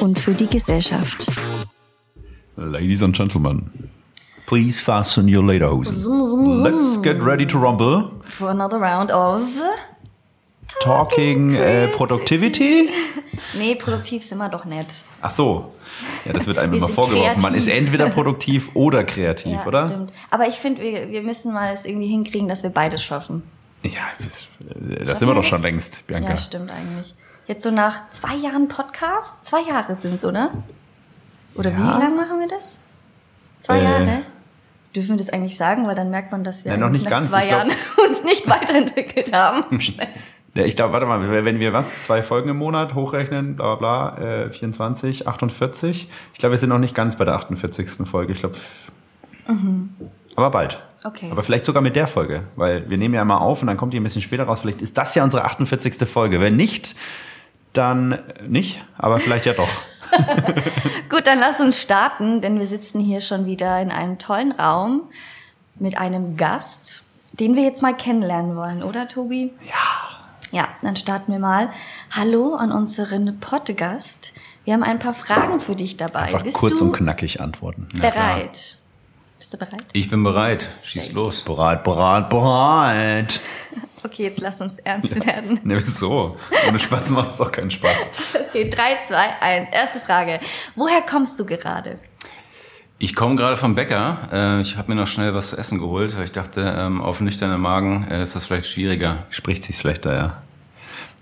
und für die Gesellschaft. Ladies and Gentlemen, please fasten your lederhosen. Let's get ready to rumble. For another round of Talking äh, Productivity? Nee, produktiv sind wir doch nicht. Ach so. Ja, das wird einem Wir immer vorgeworfen. Man kreativ. ist entweder produktiv oder kreativ, Ja, oder? stimmt. Aber ich finde, wir, wir müssen mal es irgendwie hinkriegen, dass wir beides schaffen. Ja, das, das sind wir doch schon längst, Bianca. Ja, stimmt eigentlich. Jetzt so nach zwei Jahren Podcast? Zwei Jahre sind es, oder? Oder Ja. wie lange machen wir das? Zwei Äh. Jahre? Dürfen wir das eigentlich sagen? Weil dann merkt man, dass wir Nein, noch nicht nach ganz. zwei Ich glaub- Jahren uns nicht weiterentwickelt haben. Ja, ich glaube, warte mal, wenn wir was, zwei Folgen im Monat hochrechnen, bla bla bla, äh, 24, 48. Ich glaube, wir sind noch nicht ganz bei der 48. Folge. Ich glaube, f- aber bald. Okay. Aber vielleicht sogar mit der Folge, weil wir nehmen ja immer auf und dann kommt die ein bisschen später raus. Vielleicht ist das ja unsere 48. Folge. Wenn nicht, dann nicht, aber vielleicht ja doch. Gut, dann lass uns starten, denn wir sitzen hier schon wieder in einem tollen Raum mit einem Gast, den wir jetzt mal kennenlernen wollen, oder Tobi? Ja. Ja, dann starten wir mal. Hallo an unseren Podcast. Wir haben ein paar Fragen für dich dabei. Einfach Bist kurz du und knackig antworten. bereit? Bist du bereit? Ich bin bereit. Schieß los. Bereit, bereit, bereit. Okay, jetzt lass uns ernst werden. Ne, so. Ohne Spaß macht es doch keinen Spaß. Okay, 3, 2, 1. Erste Frage. Woher kommst du gerade? Ich komme gerade vom Bäcker. Äh, Ich habe mir noch schnell was zu essen geholt, weil ich dachte, ähm, auf nüchternen Magen äh, ist das vielleicht schwieriger. Spricht sich schlechter, ja.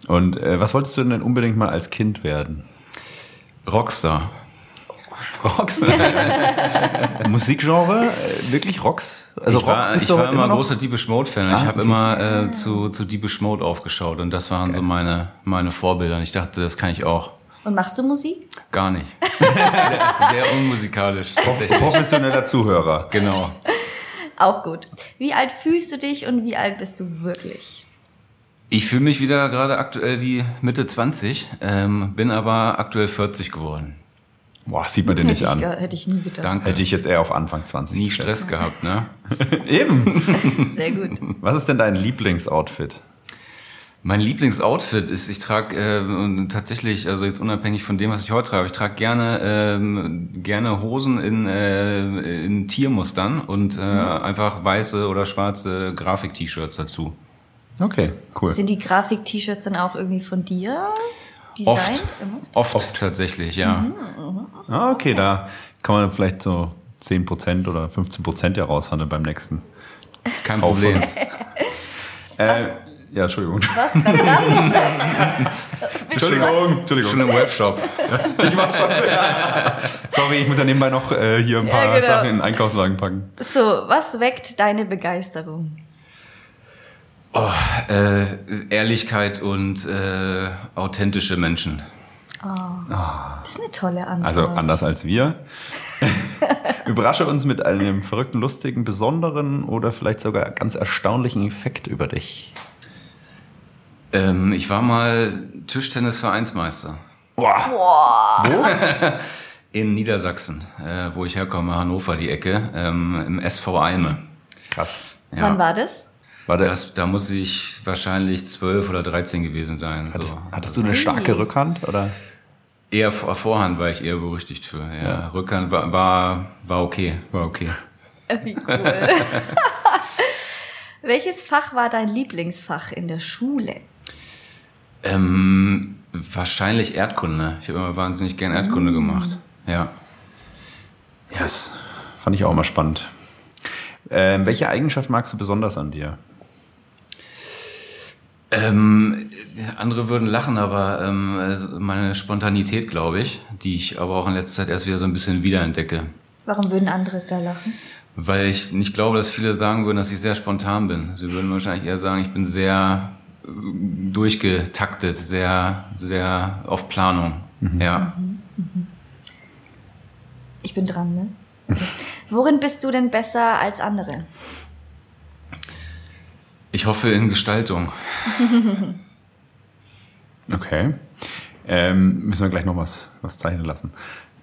Und äh, was wolltest du denn unbedingt mal als Kind werden? Rockstar. Rocks? Musikgenre? Äh, wirklich Rocks? Also ich war, bist ich war immer noch? großer Deepish Mode Fan. Ah, ich habe okay. immer äh, zu, zu Deepish Mode aufgeschaut und das waren so meine, meine Vorbilder. Und ich dachte, das kann ich auch. Und machst du Musik? Gar nicht. sehr, sehr unmusikalisch tatsächlich. Professioneller Zuhörer. Genau. Auch gut. Wie alt fühlst du dich und wie alt bist du wirklich? Ich fühle mich wieder gerade aktuell wie Mitte 20, ähm, bin aber aktuell 40 geworden. Boah, sieht man dir nicht an. ich, ge- hätte ich nie gedacht. Danke. Hätte ich jetzt eher auf Anfang 20. Nie. Stress gehabt, ne? Eben. Sehr gut. Was ist denn dein Lieblingsoutfit? Mein Lieblingsoutfit ist, ich trage äh, tatsächlich, also jetzt unabhängig von dem, was ich heute trage, ich trage gerne ähm, gerne Hosen in, äh, in Tiermustern und äh, einfach weiße oder schwarze Grafik-T-Shirts dazu. Okay, cool. Sind die Grafik-T-Shirts dann auch irgendwie von dir? Oft, Designt? Immer? oft, tatsächlich, ja. Ah, okay, da kann man vielleicht so 10% oder 15% ja raushandeln beim nächsten. Kein Problem. Äh, ja, Entschuldigung. Was? Entschuldigung, Entschuldigung. Schon im Webshop. Ich war schon. Sorry, ich muss ja nebenbei noch äh, hier ein Ja, paar genau. Sachen in den Einkaufswagen packen. So, was weckt deine Begeisterung? Äh, Ehrlichkeit und äh, authentische Menschen. Das ist eine tolle Antwort. Also anders als wir. Überrasche uns mit einem verrückten, lustigen, besonderen oder vielleicht sogar ganz erstaunlichen Effekt über dich. Ähm, ich war mal Tischtennis-Vereinsmeister. In Niedersachsen, äh, wo ich herkomme, Hannover die Ecke, ähm, im SV Eime. Krass. Ja. Wann war das? Warte, Das, da muss ich wahrscheinlich 12 oder 13 gewesen sein. hattest, so. hattest du eine starke Rückhand? Oder? Eher vor, Vorhand war ich eher berüchtigt für. Ja. Rückhand war, war, war okay, war okay. Äh, Wie cool. Welches Fach war dein Lieblingsfach in der Schule? Ähm, wahrscheinlich Erdkunde. Ich habe immer wahnsinnig gern Erdkunde gemacht. Ja. Ja, das fand ich auch immer spannend. Ähm, welche Eigenschaft magst du besonders an dir? Ähm, andere würden lachen, aber ähm, also meine Spontanität, glaube ich, die ich aber auch in letzter Zeit erst wieder so ein bisschen wiederentdecke. Warum würden andere da lachen? Weil ich nicht glaube, dass viele sagen würden, dass ich sehr spontan bin. Sie würden wahrscheinlich eher sagen, ich bin sehr äh, durchgetaktet, sehr, sehr auf Planung. Ja. Ich bin dran, ne? Worin bist du denn besser als andere? Ich hoffe in Gestaltung. Okay. Ähm, müssen wir gleich noch was, was zeichnen lassen.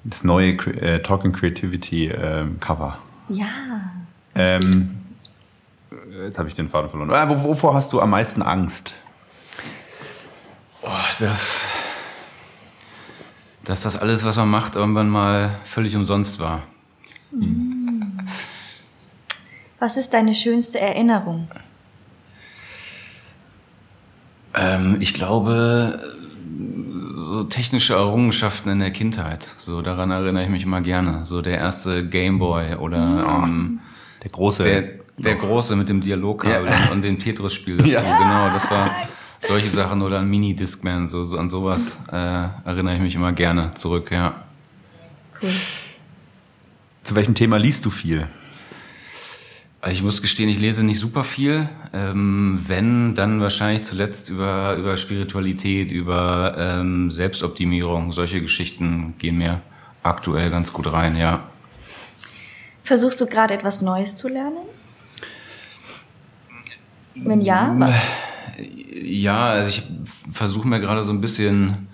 Das neue Cre- äh, Talking Creativity ähm, Cover. Ja. Ähm, jetzt habe ich den Faden verloren. Ah, wo- wovor hast du am meisten Angst? Oh, das, dass das alles, was man macht, irgendwann mal völlig umsonst war. Was ist deine schönste Erinnerung? Ähm, ich glaube, so technische Errungenschaften in der Kindheit. So daran erinnere ich mich immer gerne. So der erste Gameboy oder ähm, Der große. der, der große mit dem Dialogkabel Ja. und, dem Tetris-Spiel dazu. Ja. Genau, das war solche Sachen oder ein Mini-Discman. So, so an sowas äh, erinnere ich mich immer gerne zurück. Ja. Cool. Zu welchem Thema liest du viel? Also ich muss gestehen, ich lese nicht super viel. Ähm, wenn, dann wahrscheinlich zuletzt über, über Spiritualität, über ähm, Selbstoptimierung. Solche Geschichten gehen mir aktuell ganz gut rein, ja. Versuchst du gerade etwas Neues zu lernen? Wenn ja, was? Ja, also ich versuche mir gerade so ein bisschen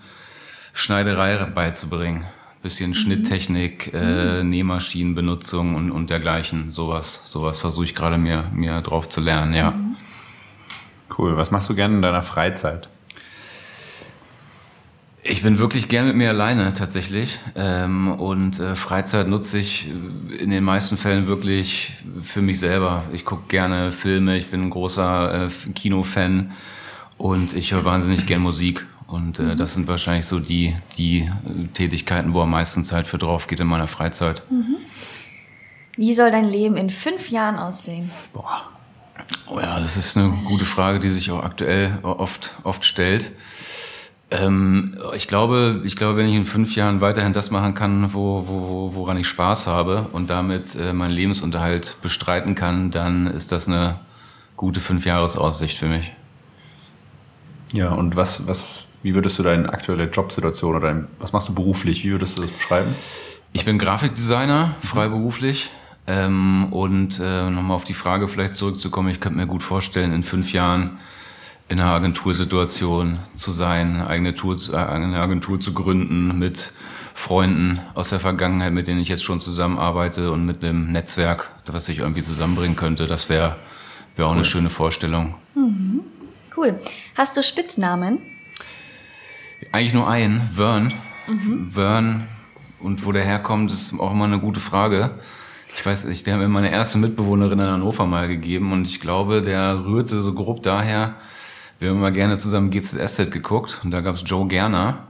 Schneiderei beizubringen. Bisschen Schnitttechnik, äh, Nähmaschinenbenutzung und, und dergleichen. Sowas, sowas versuche ich gerade mir, mir drauf zu lernen, ja. Cool. Was machst du gerne in deiner Freizeit? Ich bin wirklich gern mit mir alleine tatsächlich. Ähm, und äh, Freizeit nutze ich äh, in den meisten Fällen wirklich für mich selber. Ich gucke gerne Filme, ich bin ein großer äh, Kinofan und ich höre wahnsinnig gern Musik. Und äh, das sind wahrscheinlich so die, die äh, Tätigkeiten, wo am meisten Zeit für drauf geht in meiner Freizeit. Wie soll dein Leben in fünf Jahren aussehen? Boah. Oh ja, das ist eine gute Frage, die sich auch aktuell oft, oft stellt. Ähm, ich glaube, ich glaube, wenn ich in fünf Jahren weiterhin das machen kann, wo, wo, woran ich Spaß habe und damit äh, meinen Lebensunterhalt bestreiten kann, dann ist das eine gute Fünfjahresaussicht für mich. Ja, und was, was, wie würdest du deine aktuelle Jobsituation oder dein, was machst du beruflich? Wie würdest du das beschreiben? Ich bin Grafikdesigner, freiberuflich. Ähm, und äh, nochmal auf die Frage vielleicht zurückzukommen, ich könnte mir gut vorstellen, in fünf Jahren in einer Agentursituation zu sein, eine eigene, Tour, äh, eine Agentur zu gründen mit Freunden aus der Vergangenheit, mit denen ich jetzt schon zusammenarbeite und mit einem Netzwerk, was ich irgendwie zusammenbringen könnte. Das wäre wär auch eine schöne Vorstellung. Cool. Hast du Spitznamen? Eigentlich nur ein, Vern. Vern. Und wo der herkommt, ist auch immer eine gute Frage. Ich weiß nicht, der hat mir meine erste Mitbewohnerin in Hannover mal gegeben und ich glaube, der rührte so grob daher, wir haben immer gerne zusammen GZSZ geguckt und da gab's Joe Gerner.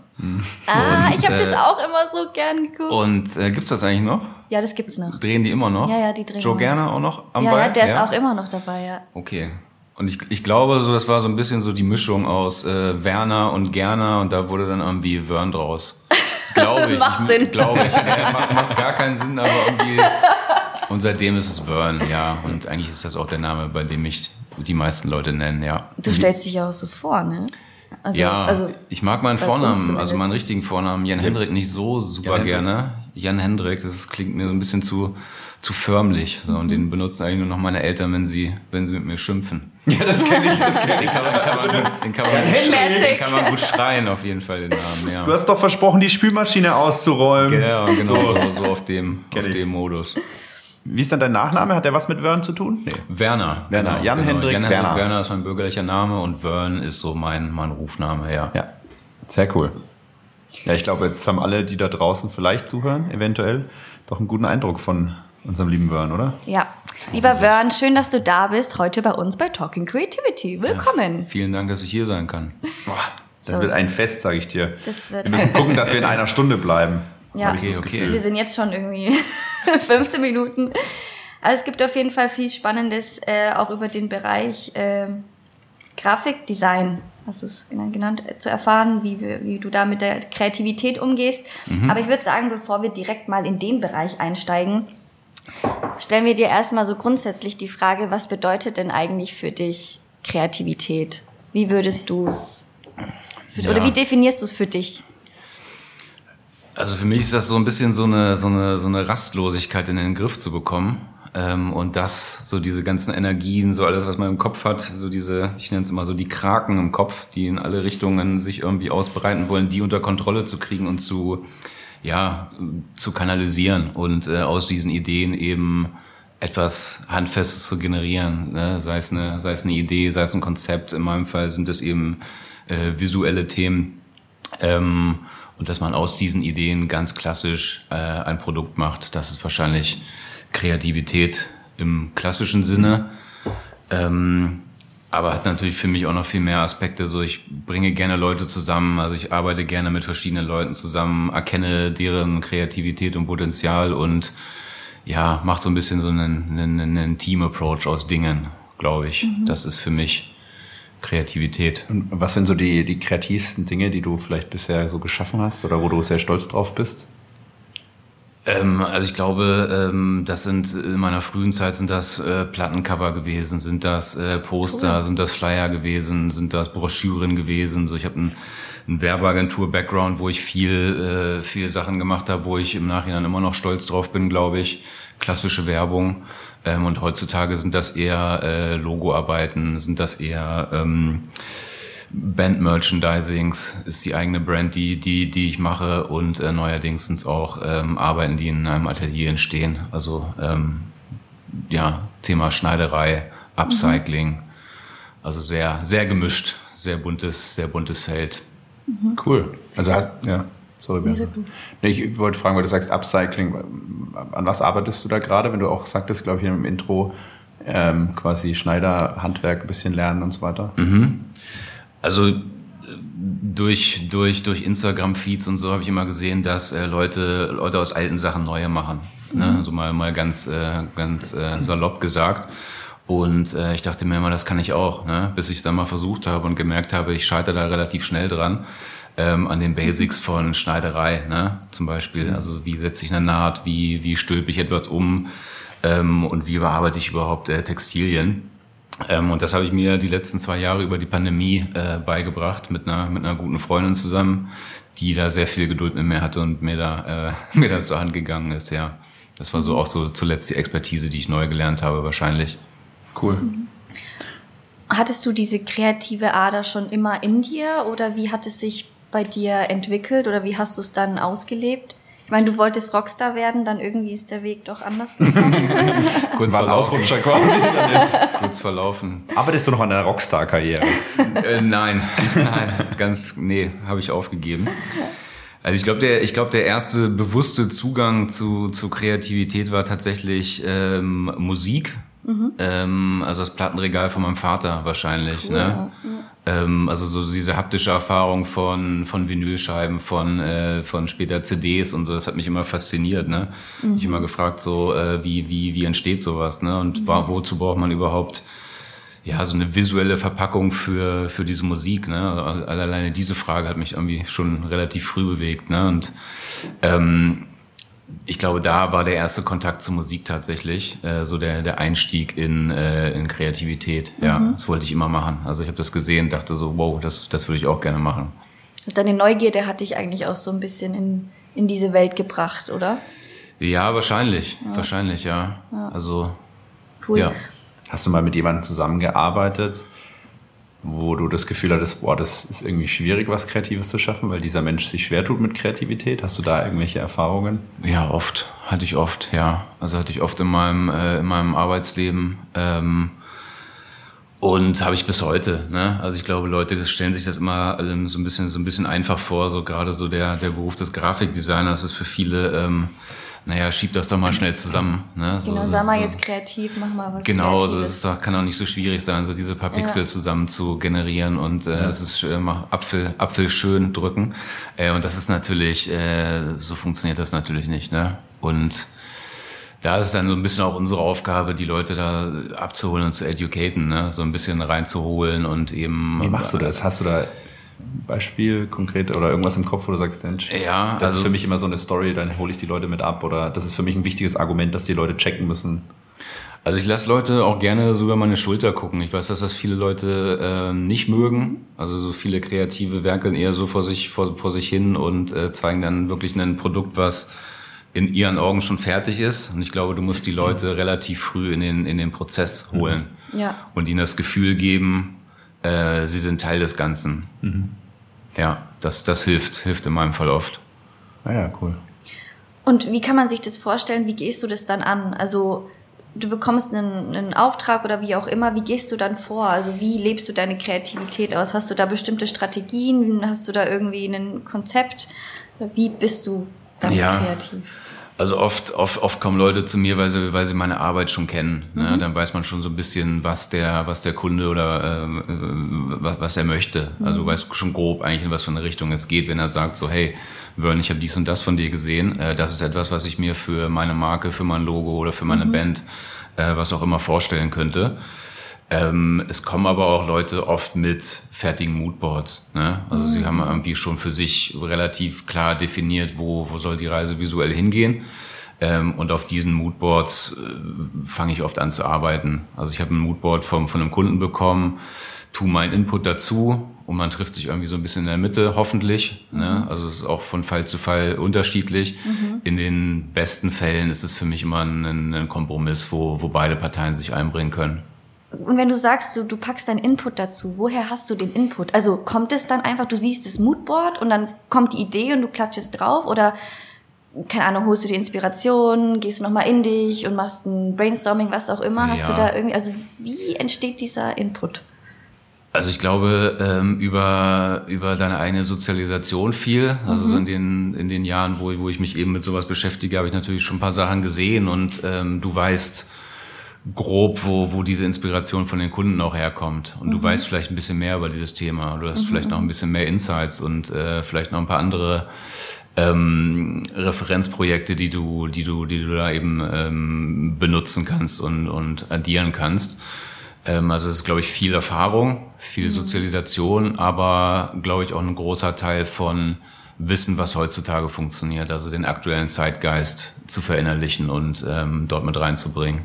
Ah, Und, ich habe äh, das auch immer so gern geguckt. Und äh, gibt's das eigentlich noch? ja, das gibt's noch. Drehen die immer noch? Ja, ja, die drehen Joe noch. Gerner auch noch am Ja, Ball? ja, der ist auch immer noch dabei, ja. Okay. Und ich, ich glaube, so das war so ein bisschen so die Mischung aus äh, Werner und Gerner und da wurde dann irgendwie Wern draus. Glaube ich. Macht ich, Sinn. Glaube ich. Ja, macht, macht gar keinen Sinn, aber irgendwie. Und seitdem ist es Wern, ja. Und eigentlich ist das auch der Name, bei dem mich die meisten Leute nennen, ja. Du stellst dich ja auch so vor, ne? Also, ja, also ich mag meinen Vornamen, also meinen richtigen Vornamen, Jan Hendrik, nicht so super Jan gerne. Jan Hendrik, das klingt mir so ein bisschen zu, zu förmlich. So, und den benutzen eigentlich nur noch meine Eltern, wenn sie, wenn sie mit mir schimpfen. Ja, das kenne ich, das kenne Den kann man, kann man, gut, den kann man, gut, den kann man gut schreien, auf jeden Fall, den Namen, ja. Du hast doch versprochen, die Spülmaschine auszuräumen. ja, genau, so, so auf dem, Kenn auf ich. dem Modus. Wie ist dann dein Nachname? Hat der was mit Wern zu tun? Nee. Werner. Werner. Jan Hendrik Jan Werner. Werner ist mein bürgerlicher Name und Wern ist so mein, mein Rufname, ja. Ja, sehr cool. Ja, ich glaube, jetzt haben alle, die da draußen vielleicht zuhören, eventuell, doch einen guten Eindruck von unserem lieben Wern, oder? ja. Lieber Wern, schön, dass du da bist, heute bei uns bei Talking Creativity. Willkommen. Vielen Dank, dass ich hier sein kann. Boah, das So. wird ein Fest, sage ich dir. Das wird Wir müssen gucken, dass wir in einer Stunde bleiben. Ja. Ich so Okay, das okay. Gefühl. Wir sind jetzt schon irgendwie 15 Minuten. Also es gibt auf jeden Fall viel Spannendes äh, auch über den Bereich äh, Grafikdesign, hast du es genannt, äh, zu erfahren, wie, wir, wie du da mit der Kreativität umgehst. Aber ich würde sagen, bevor wir direkt mal in den Bereich einsteigen, stellen wir dir erstmal so grundsätzlich die Frage, was bedeutet denn eigentlich für dich Kreativität? Wie würdest du es, Ja. oder wie definierst du es für dich? Also für mich ist das so ein bisschen so eine, so eine, so eine Rastlosigkeit in den Griff zu bekommen. Ähm, und das, so diese ganzen Energien, so alles, was man im Kopf hat, so diese, ich nenne es immer so die Kraken im Kopf, die in alle Richtungen sich irgendwie ausbreiten wollen, die unter Kontrolle zu kriegen und zu, ja, zu kanalisieren und äh, aus diesen Ideen eben etwas Handfestes zu generieren, ne? sei, es eine, sei es eine Idee, sei es ein Konzept. In meinem Fall sind es eben äh, visuelle Themen. Ähm, und dass man aus diesen Ideen ganz klassisch äh, ein Produkt macht, das ist wahrscheinlich Kreativität im klassischen Sinne. Ähm, aber hat natürlich für mich auch noch viel mehr Aspekte. So, ich bringe gerne Leute zusammen, also ich arbeite gerne mit verschiedenen Leuten zusammen, erkenne deren Kreativität und Potenzial und ja, mache so ein bisschen so einen, einen, einen Team-Approach aus Dingen, glaube ich. Mhm. Das ist für mich Kreativität. Und was sind so die, die kreativsten Dinge, die du vielleicht bisher so geschaffen hast oder wo du sehr stolz drauf bist? Ähm, also ich glaube, ähm, das sind in meiner frühen Zeit sind das äh, Plattencover gewesen, sind das äh, Poster, cool. sind das Flyer gewesen, sind das Broschüren gewesen. So, ich habe ein, ein Werbeagentur-Background, wo ich viel, äh, viel Sachen gemacht habe, wo ich im Nachhinein immer noch stolz drauf bin, glaube ich. Klassische Werbung. Ähm, und heutzutage sind das eher äh, Logoarbeiten, sind das eher ähm, Band-Merchandisings, ist die eigene Brand, die, die, die ich mache und äh, neuerdings sind es auch ähm, Arbeiten, die in einem Atelier entstehen. Also ähm, ja, Thema Schneiderei, Upcycling. Mhm. Also sehr, sehr gemischt, sehr buntes, sehr buntes Feld. Mhm. Cool. Also hast, ja. Sorry, nee, nee, ich wollte fragen, weil du sagst Upcycling. An was arbeitest du da gerade, wenn du auch sagtest, glaube ich, im Intro, ähm, quasi Schneider, Handwerk ein bisschen lernen und so weiter? Mhm. Also durch, durch, durch Instagram-Feeds und so habe ich immer gesehen, dass äh, Leute, Leute aus alten Sachen neue machen. Ne? Mhm. Also mal, mal ganz, äh, ganz äh, salopp gesagt. Und äh, ich dachte mir immer, das kann ich auch, ne? bis ich es dann mal versucht habe und gemerkt habe, ich scheitere da relativ schnell dran ähm, an den Basics von Schneiderei, ne? Zum Beispiel, also wie setze ich eine Naht, wie, wie stülpe ich etwas um ähm, und wie bearbeite ich überhaupt äh, Textilien. Ähm, und das habe ich mir die letzten zwei Jahre über die Pandemie äh, beigebracht mit einer, mit einer guten Freundin zusammen, die da sehr viel Geduld mit mir hatte und mir da, äh, mir da zur Hand gegangen ist, ja. Das war so auch so zuletzt die Expertise, die ich neu gelernt habe, wahrscheinlich. Cool. Hattest du diese kreative Ader schon immer in dir oder wie hat es sich bei dir entwickelt oder wie hast du es dann ausgelebt? Ich meine, du wolltest Rockstar werden, dann irgendwie ist der Weg doch anders gekommen. Kurz War Ausrutscher quasi. Dann jetzt. Kurz verlaufen. Arbeitest du noch an einer Rockstar-Karriere? äh, nein, nein, ganz, nee, habe ich aufgegeben. Also ich glaube, der, ich glaube, der erste bewusste Zugang zu, zu Kreativität war tatsächlich ähm, Musik. Mhm. Ähm, also das Plattenregal von meinem Vater wahrscheinlich. Cool, ne? Ja. Ähm, also so diese haptische Erfahrung von, von Vinylscheiben, von, äh, von später CDs und so, das hat mich immer fasziniert. Ne? Mhm. Ich immer gefragt, so äh, wie, wie, wie entsteht sowas ne? und mhm. wozu braucht man überhaupt ja, so eine visuelle Verpackung für, für diese Musik. Ne? Also alleine diese Frage hat mich irgendwie schon relativ früh bewegt. Ne? Und ähm, ich glaube, da war der erste Kontakt zur Musik tatsächlich, äh, so der, der Einstieg in, äh, in Kreativität. Ja, mhm. das wollte ich immer machen. Also ich habe das gesehen, dachte so, wow, das, das würde ich auch gerne machen. Deine Neugierde hat dich eigentlich auch so ein bisschen in, in diese Welt gebracht, oder? Ja, wahrscheinlich. Ja. Wahrscheinlich, ja. ja. Also, cool. Ja. Hast du mal mit jemandem zusammengearbeitet, wo du das Gefühl hattest, boah, das ist irgendwie schwierig, was Kreatives zu schaffen, weil dieser Mensch sich schwer tut mit Kreativität? Hast du da irgendwelche Erfahrungen? Ja, oft. Hatte ich oft, ja. Also hatte ich oft in meinem, äh, in meinem Arbeitsleben. Ähm, und habe ich bis heute. Ne? Also ich glaube, Leute stellen sich das immer ähm, so ein bisschen so ein bisschen einfach vor. So gerade so der der Beruf des Grafikdesigners ist für viele ähm, naja, schieb das doch mal schnell zusammen. Ne? Genau, so, sei mal so, jetzt kreativ, mach mal was Genau, Kreatives. das kann auch nicht so schwierig sein, so diese paar Pixel ja. zusammen zu generieren und äh, ja. ist äh, Apfel, Apfel schön drücken. Äh, und das ist natürlich, äh, so funktioniert das natürlich nicht. Ne? Und da ist es dann so ein bisschen auch unsere Aufgabe, die Leute da abzuholen und zu educaten, ne? so ein bisschen reinzuholen und eben. Wie machst du das? Hast du da Beispiel konkret oder irgendwas im Kopf, wo du sagst, Mensch, ja, das also, ist für mich immer so eine Story, dann hole ich die Leute mit ab oder das ist für mich ein wichtiges Argument, dass die Leute checken müssen. Also ich lasse Leute auch gerne so über meine Schulter gucken. Ich weiß, dass das viele Leute äh, nicht mögen. Also so viele kreative werkeln eher so vor sich, vor, vor sich hin und äh, zeigen dann wirklich ein Produkt, was in ihren Augen schon fertig ist. Und ich glaube, du musst die Leute relativ früh in den, in den Prozess holen Ja. und ihnen das Gefühl geben, äh, sie sind Teil des Ganzen. Ja, das, das hilft, hilft in meinem Fall oft. Ah ja, cool. Und wie kann man sich das vorstellen? Wie gehst du das dann an? Also du bekommst einen, einen Auftrag oder wie auch immer. Wie gehst du dann vor? Also wie lebst du deine Kreativität aus? Hast du da bestimmte Strategien? Hast du da irgendwie ein Konzept? Wie bist du dann Ja. kreativ? Also oft, oft, oft kommen Leute zu mir, weil sie, weil sie meine Arbeit schon kennen. Ne? Dann weiß man schon so ein bisschen, was der, was der Kunde oder ähm, äh, was, was er möchte. Also du weißt schon grob eigentlich, in was für eine Richtung es geht, wenn er sagt so, hey, Vern, ich habe dies und das von dir gesehen. Äh, das ist etwas, was ich mir für meine Marke, für mein Logo oder für meine Band, äh, was auch immer vorstellen könnte. Ähm, es kommen aber auch Leute oft mit fertigen Moodboards. Ne? Also sie haben irgendwie schon für sich relativ klar definiert, wo, wo soll die Reise visuell hingehen. Ähm, und auf diesen Moodboards äh, fange ich oft an zu arbeiten. Also ich habe ein Moodboard vom, von einem Kunden bekommen, tu meinen Input dazu und man trifft sich irgendwie so ein bisschen in der Mitte, hoffentlich. Ne? Also es ist auch von Fall zu Fall unterschiedlich. In den besten Fällen ist es für mich immer ein, ein Kompromiss, wo, wo beide Parteien sich einbringen können. Und wenn du sagst, du, du packst deinen Input dazu, woher hast du den Input? Also kommt es dann einfach, du siehst das Moodboard und dann kommt die Idee und du klatschst drauf oder keine Ahnung, holst du die Inspiration, gehst du nochmal in dich und machst ein Brainstorming, was auch immer. Hast Ja. du da irgendwie, also wie entsteht dieser Input? Also ich glaube, ähm, über, über deine eigene Sozialisation viel. Also so in den, in den Jahren, wo, wo ich mich eben mit sowas beschäftige, habe ich natürlich schon ein paar Sachen gesehen und ähm, du weißt grob, wo, wo diese Inspiration von den Kunden auch herkommt. Und du weißt vielleicht ein bisschen mehr über dieses Thema. Du hast vielleicht noch ein bisschen mehr Insights und äh, vielleicht noch ein paar andere ähm, Referenzprojekte, die du, die du, die du da eben ähm, benutzen kannst und, und addieren kannst. Ähm, also es ist, glaube ich, viel Erfahrung, viel Sozialisation, aber, glaube ich, auch ein großer Teil von Wissen, was heutzutage funktioniert, also den aktuellen Zeitgeist zu verinnerlichen und ähm, dort mit reinzubringen.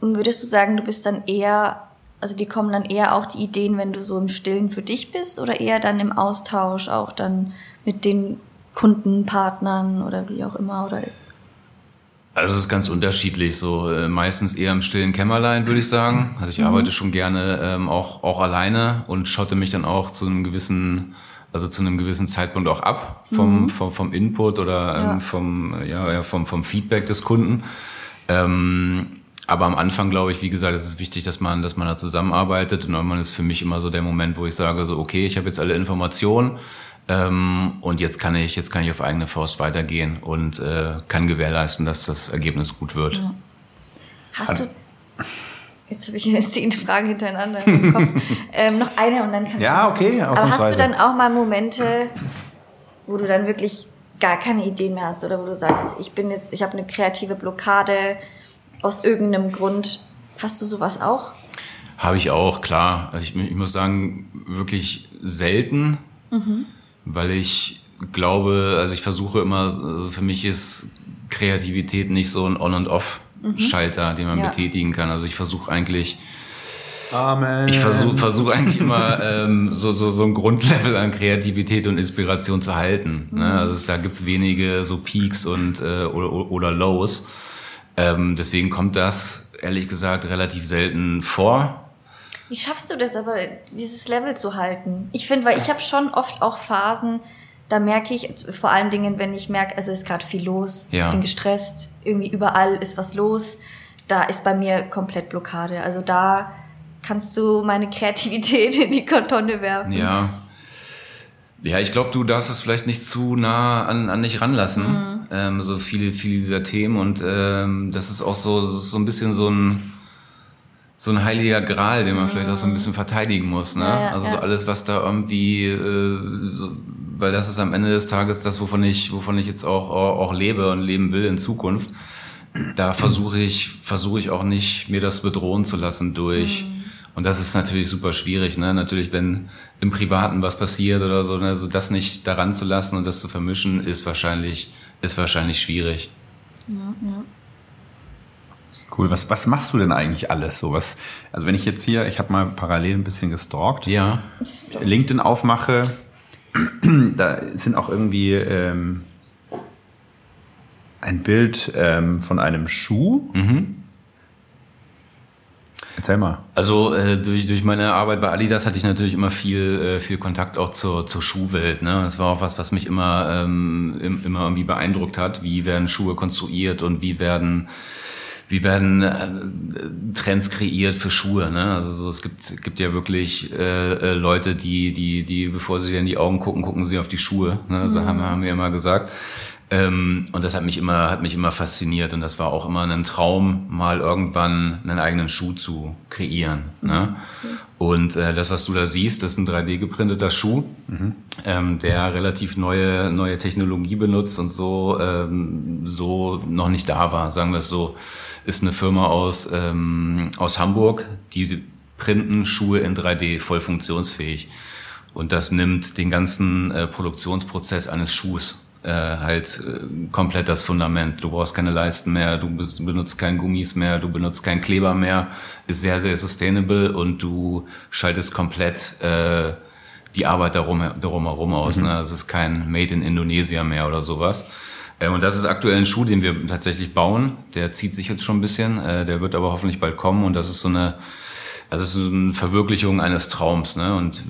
Und würdest du sagen, du bist dann eher, also die kommen dann eher auch die Ideen, wenn du so im Stillen für dich bist oder eher dann im Austausch auch dann mit den Kunden, Partnern oder wie auch immer oder Also es ist ganz unterschiedlich, so äh, meistens eher im stillen Kämmerlein, würde ich sagen. Also ich arbeite schon gerne ähm, auch, auch alleine und schotte mich dann auch zu einem gewissen, also zu einem gewissen Zeitpunkt auch ab vom, vom, vom Input oder ähm, Ja. vom, ja, ja, vom, vom Feedback des Kunden. Ähm, aber am Anfang glaube ich, wie gesagt, es ist wichtig, dass man, dass man da zusammenarbeitet. Und irgendwann ist für mich immer so der Moment, wo ich sage, so, okay, ich habe jetzt alle Informationen ähm, und jetzt kann ich, jetzt kann ich auf eigene Faust weitergehen und äh, kann gewährleisten, dass das Ergebnis gut wird. Hast du. Jetzt habe ich jetzt zehn Fragen hintereinander im Kopf. ähm, noch eine und dann kannst Ja, du. okay, Aber hast du dann auch mal Momente, wo du dann wirklich gar keine Ideen mehr hast oder wo du sagst, ich bin jetzt, ich habe eine kreative Blockade aus irgendeinem Grund. Hast du sowas auch? Habe ich auch, klar. Also ich, ich muss sagen, wirklich selten, weil ich glaube, also ich versuche immer, also für mich ist Kreativität nicht so ein On- und Off-Schalter, den man Ja. betätigen kann. Also ich versuche eigentlich, Amen. ich versuche versuch eigentlich immer ähm, so, so, so ein Grundlevel an Kreativität und Inspiration zu halten. Ne? Also es, da gibt's wenige so Peaks und äh, oder, oder Lows. Ähm, deswegen kommt das, ehrlich gesagt, relativ selten vor. Wie schaffst du das aber, dieses Level zu halten? Ich finde, weil ich habe schon oft auch Phasen, da merke ich, vor allen Dingen, wenn ich merke, also ist gerade viel los, Ja. bin gestresst, irgendwie überall ist was los, da ist bei mir komplett Blockade. Also da kannst du meine Kreativität in die Tonne werfen. Ja. Ja, ich glaube, du darfst es vielleicht nicht zu nah an, an dich ranlassen. Ähm, so viele, viele dieser Themen. Und ähm, das ist auch so, so ein bisschen so ein, so ein heiliger Gral, den man vielleicht auch so ein bisschen verteidigen muss. Ne? Ja, ja, also ja. so alles, was da irgendwie, äh, so, weil das ist am Ende des Tages das, wovon ich, wovon ich jetzt auch, auch, auch lebe und leben will in Zukunft. Da versuche ich, versuche ich auch nicht, mir das bedrohen zu lassen durch. Und das ist natürlich super schwierig, ne? Natürlich, wenn im Privaten was passiert oder so, ne? so das nicht daran zu lassen und das zu vermischen, ist wahrscheinlich, ist wahrscheinlich schwierig. Cool. Was, was machst du denn eigentlich alles? So was, also wenn ich jetzt hier, ich habe mal parallel ein bisschen gestalkt, Ja. LinkedIn aufmache, da sind auch irgendwie ähm, ein Bild ähm, von einem Schuh. Erzähl mal. Also äh, durch, durch meine Arbeit bei Adidas hatte ich natürlich immer viel, äh, viel Kontakt auch zur, zur Schuhwelt. Ne? Das war auch was, was mich immer, ähm, im, immer irgendwie beeindruckt hat. Wie werden Schuhe konstruiert und wie werden wie werden äh, Trends kreiert für Schuhe. Ne? Also so, es gibt, gibt ja wirklich äh, äh, Leute, die, die, die, bevor sie dir in die Augen gucken, gucken sie auf die Schuhe. Ne? So haben, haben wir immer gesagt. Ähm, und das hat mich immer, hat mich immer fasziniert und das war auch immer ein Traum, mal irgendwann einen eigenen Schuh zu kreieren. Ne? Und äh, das, was du da siehst, das ist ein 3D geprinteter Schuh, ähm, der relativ neue, neue Technologie benutzt und so, ähm, so noch nicht da war, sagen wir es so. Ist eine Firma aus, ähm, aus Hamburg, die printen Schuhe in 3D voll funktionsfähig. Und das nimmt den ganzen äh, Produktionsprozess eines Schuhs äh, halt äh, komplett das Fundament. Du brauchst keine Leisten mehr, du benutzt keinen Gummis mehr, du benutzt keinen Kleber mehr, ist sehr, sehr sustainable und du schaltest komplett äh, die Arbeit darum, darum herum aus. Ne? Es ist kein Made in Indonesia mehr oder sowas. Äh, Und das ist aktuell ein Schuh, den wir tatsächlich bauen. Der zieht sich jetzt schon ein bisschen, äh, der wird aber hoffentlich bald kommen und das ist so eine, also es ist eine Verwirklichung eines Traums. Ne? Und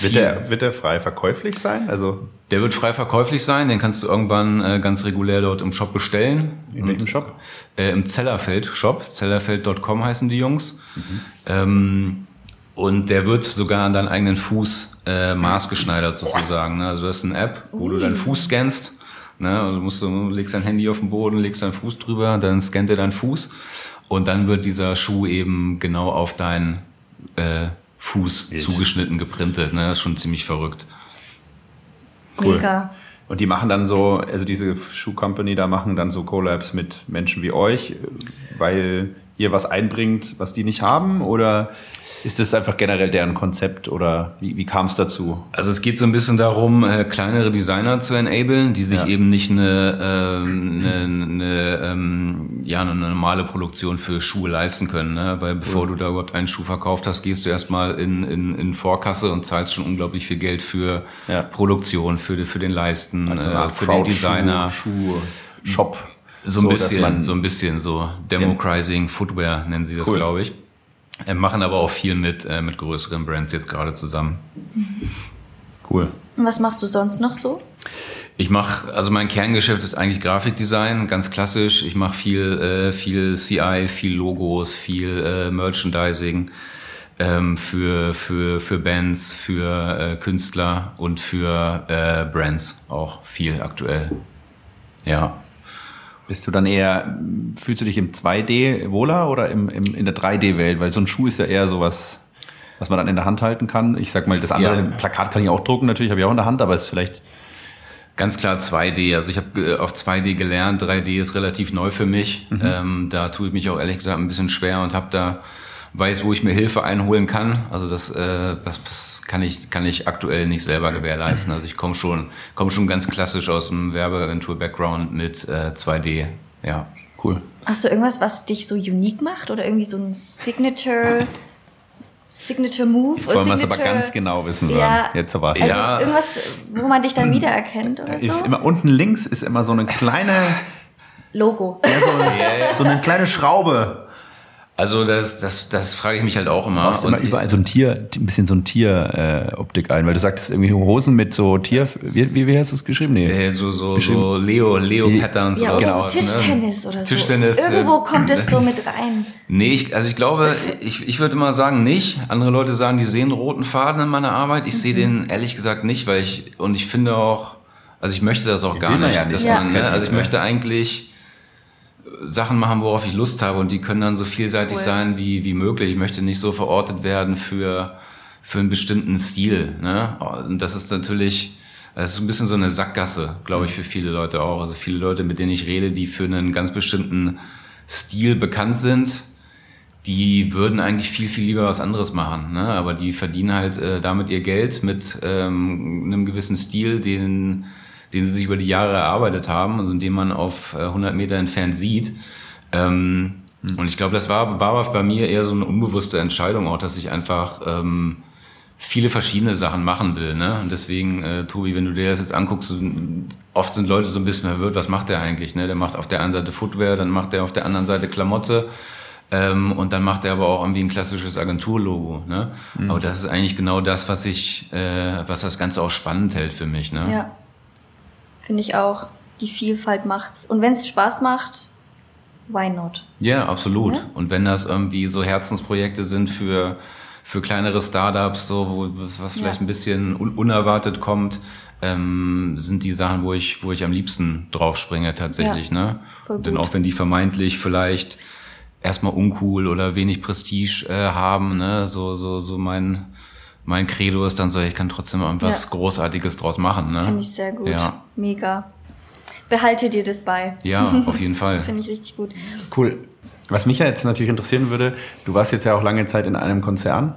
Wird der, wird der frei verkäuflich sein? Also Der wird frei verkäuflich sein, den kannst du irgendwann äh, ganz regulär dort im Shop bestellen. in welchem Shop? Äh, Im Zellerfeld Shop, zellerfeld.com heißen die Jungs. Ähm, und der wird sogar an deinen eigenen Fuß äh, maßgeschneidert sozusagen. Ne? Also das ist eine App, wo du deinen Fuß scannst. Ne? Also musst du legst dein Handy auf den Boden, legst deinen Fuß drüber, dann scannt er deinen Fuß und dann wird dieser Schuh eben genau auf deinen äh, Fuß zugeschnitten, geprintet. Ne? Das ist schon ziemlich verrückt. Cool. Mega. Und die machen dann so, also diese Schuhcompany da machen dann so Collabs mit Menschen wie euch, weil ihr was einbringt, was die nicht haben? Oder ist das einfach generell deren Konzept oder wie, wie kam es dazu? Also es geht so ein bisschen darum, äh, kleinere Designer zu enablen, die sich Ja. eben nicht eine, ähm, eine, eine, ähm, ja, eine normale Produktion für Schuhe leisten können. Ne? Weil bevor du da überhaupt einen Schuh verkauft hast, gehst du erstmal in, in, in Vorkasse und zahlst schon unglaublich viel Geld für Ja. Produktion, für, für den Leisten, Also äh, für den Designer. Schuh, Shop. So ein dass bisschen, so ein bisschen so Democratizing Footwear nennen sie das, Cool. glaube ich. Äh, machen aber auch viel mit, äh, mit größeren Brands jetzt gerade zusammen. Cool. Und was machst du sonst noch so? Ich mache, also mein Kerngeschäft ist eigentlich Grafikdesign, ganz klassisch. Ich mache viel, äh, viel CI, viel Logos, viel äh, Merchandising ähm, für, für, für Bands, für äh, Künstler und für äh, Brands auch viel aktuell. Ja. Bist du dann eher, fühlst du dich im 2D wohler oder im, im, in der 3D-Welt? Weil so ein Schuh ist ja eher sowas, was man dann in der Hand halten kann. Ich sag mal, das andere Ja. Plakat kann ich auch drucken, natürlich habe ich auch in der Hand, aber es ist vielleicht Ganz klar 2D. Also ich habe äh, auf 2D gelernt. 3D ist relativ neu für mich. Ähm, da tue ich mich auch ehrlich gesagt ein bisschen schwer und habe da weiß, wo ich mir Hilfe einholen kann. Also das, äh, das, das kann ich kann ich aktuell nicht selber gewährleisten. Also ich komme schon komme schon ganz klassisch aus dem Werbeagentur-Background mit äh, 2D. Ja. cool. Hast du irgendwas, was dich so unique macht? Oder irgendwie so ein Signature, Signature Move? Jetzt wollen wir es aber ganz genau wissen. Ja. Jetzt aber. Also Ja. irgendwas, wo man dich dann wiedererkennt oder Ist so? immer unten links ist immer so eine kleine, Logo. so eine kleine Schraube. Also das das das frage ich mich halt auch immer. Baust immer überall so ein Tier, ein bisschen so ein Tier-Optik äh, Optik ein, weil du sagtest irgendwie Hosen mit so Tier. Wie, wie, wie hast du es geschrieben? Nee. Äh, so so so Leo Leo Patterns Ja, oder sowas, so ne? Tischtennis oder so. Tischtennis. äh, Irgendwo kommt es so mit rein. Nee, ich, also ich glaube, ich, ich würde immer sagen nicht. Andere Leute sagen, die sehen roten Faden in meiner Arbeit. Ich sehe den ehrlich gesagt nicht, weil ich, und ich finde auch, also ich möchte das auch gar will man nicht. ja nicht. dass Ja. Man, ne, also ich möchte eigentlich Sachen machen, worauf ich Lust habe und die können dann so vielseitig Cool. sein wie, wie möglich. Ich möchte nicht so verortet werden für, für einen bestimmten Stil. Ne? Und das ist natürlich, das ist ein bisschen so eine Sackgasse, glaube ich, für viele Leute auch. Also viele Leute, mit denen ich rede, die für einen ganz bestimmten Stil bekannt sind, die würden eigentlich viel, viel lieber was anderes machen. Ne? Aber die verdienen halt äh, damit ihr Geld mit ähm, einem gewissen Stil, den, den sie sich über die Jahre erarbeitet haben, also den man auf äh, 100 Meter entfernt sieht. Ähm, mhm. Und ich glaube, das war, war bei mir eher so eine unbewusste Entscheidung auch, dass ich einfach ähm, viele verschiedene Sachen machen will. Ne? Und deswegen, äh, Tobi, wenn du dir das jetzt anguckst, oft sind Leute so ein bisschen verwirrt, was macht der eigentlich? Ne? Der macht auf der einen Seite Footwear, dann macht er auf der anderen Seite Klamotte. Ähm, und dann macht er aber auch irgendwie ein klassisches Agenturlogo. Ne? Mhm. Aber das ist eigentlich genau das, was ich, äh, was das Ganze auch spannend hält für mich. Ne? Ja, finde ich auch. Die Vielfalt macht's. Und wenn es Spaß macht, why not? Ja, absolut. Ja? Und wenn das irgendwie so Herzensprojekte sind für für kleinere Startups, so wo was vielleicht ja. ein bisschen un unerwartet kommt, ähm, sind die Sachen, wo ich wo ich am liebsten drauf springe tatsächlich. Ja, ne? Denn auch wenn die vermeintlich vielleicht erstmal uncool oder wenig Prestige äh, haben, ne? so, so, so mein, mein Credo ist dann so, ich kann trotzdem irgendwas ja. Großartiges draus machen. Ne? Finde ich sehr gut. Ja. Mega. Behalte dir das bei. Ja, auf jeden Fall. Finde ich richtig gut. Cool. Was mich ja jetzt natürlich interessieren würde, du warst jetzt ja auch lange Zeit in einem Konzern,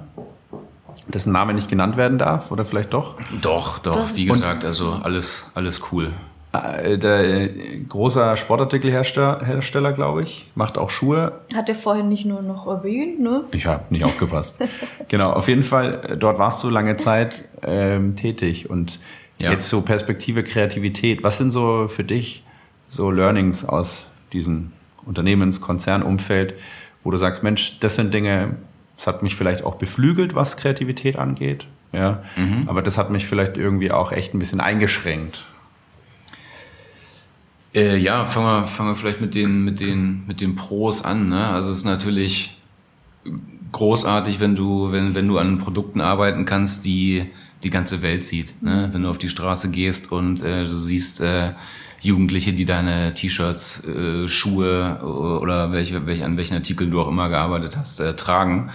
dessen Name nicht genannt werden darf, oder vielleicht doch? Doch, doch, wie gesagt, also alles, alles cool. Der großer Sportartikelhersteller, glaube ich, macht auch Schuhe. Hat er vorhin nicht nur noch erwähnt, ne? Ich habe nicht aufgepasst. genau, auf jeden Fall, äh, dort warst du lange Zeit ähm, tätig und ja. jetzt so Perspektive Kreativität. Was sind so für dich so Learnings aus diesem Unternehmens-Konzernumfeld, wo du sagst, Mensch, das sind Dinge, das hat mich vielleicht auch beflügelt, was Kreativität angeht. Ja, mhm. aber das hat mich vielleicht irgendwie auch echt ein bisschen eingeschränkt. Äh, ja, fangen wir, fangen wir vielleicht mit den, mit den, mit den Pros an. Ne? Also es ist natürlich großartig, wenn du, wenn, wenn du an Produkten arbeiten kannst, die die ganze Welt sieht. Ne? Wenn du auf die Straße gehst und äh, du siehst äh, Jugendliche, die deine T-Shirts, äh, Schuhe oder welche, welche, an welchen Artikeln du auch immer gearbeitet hast, äh, tragen.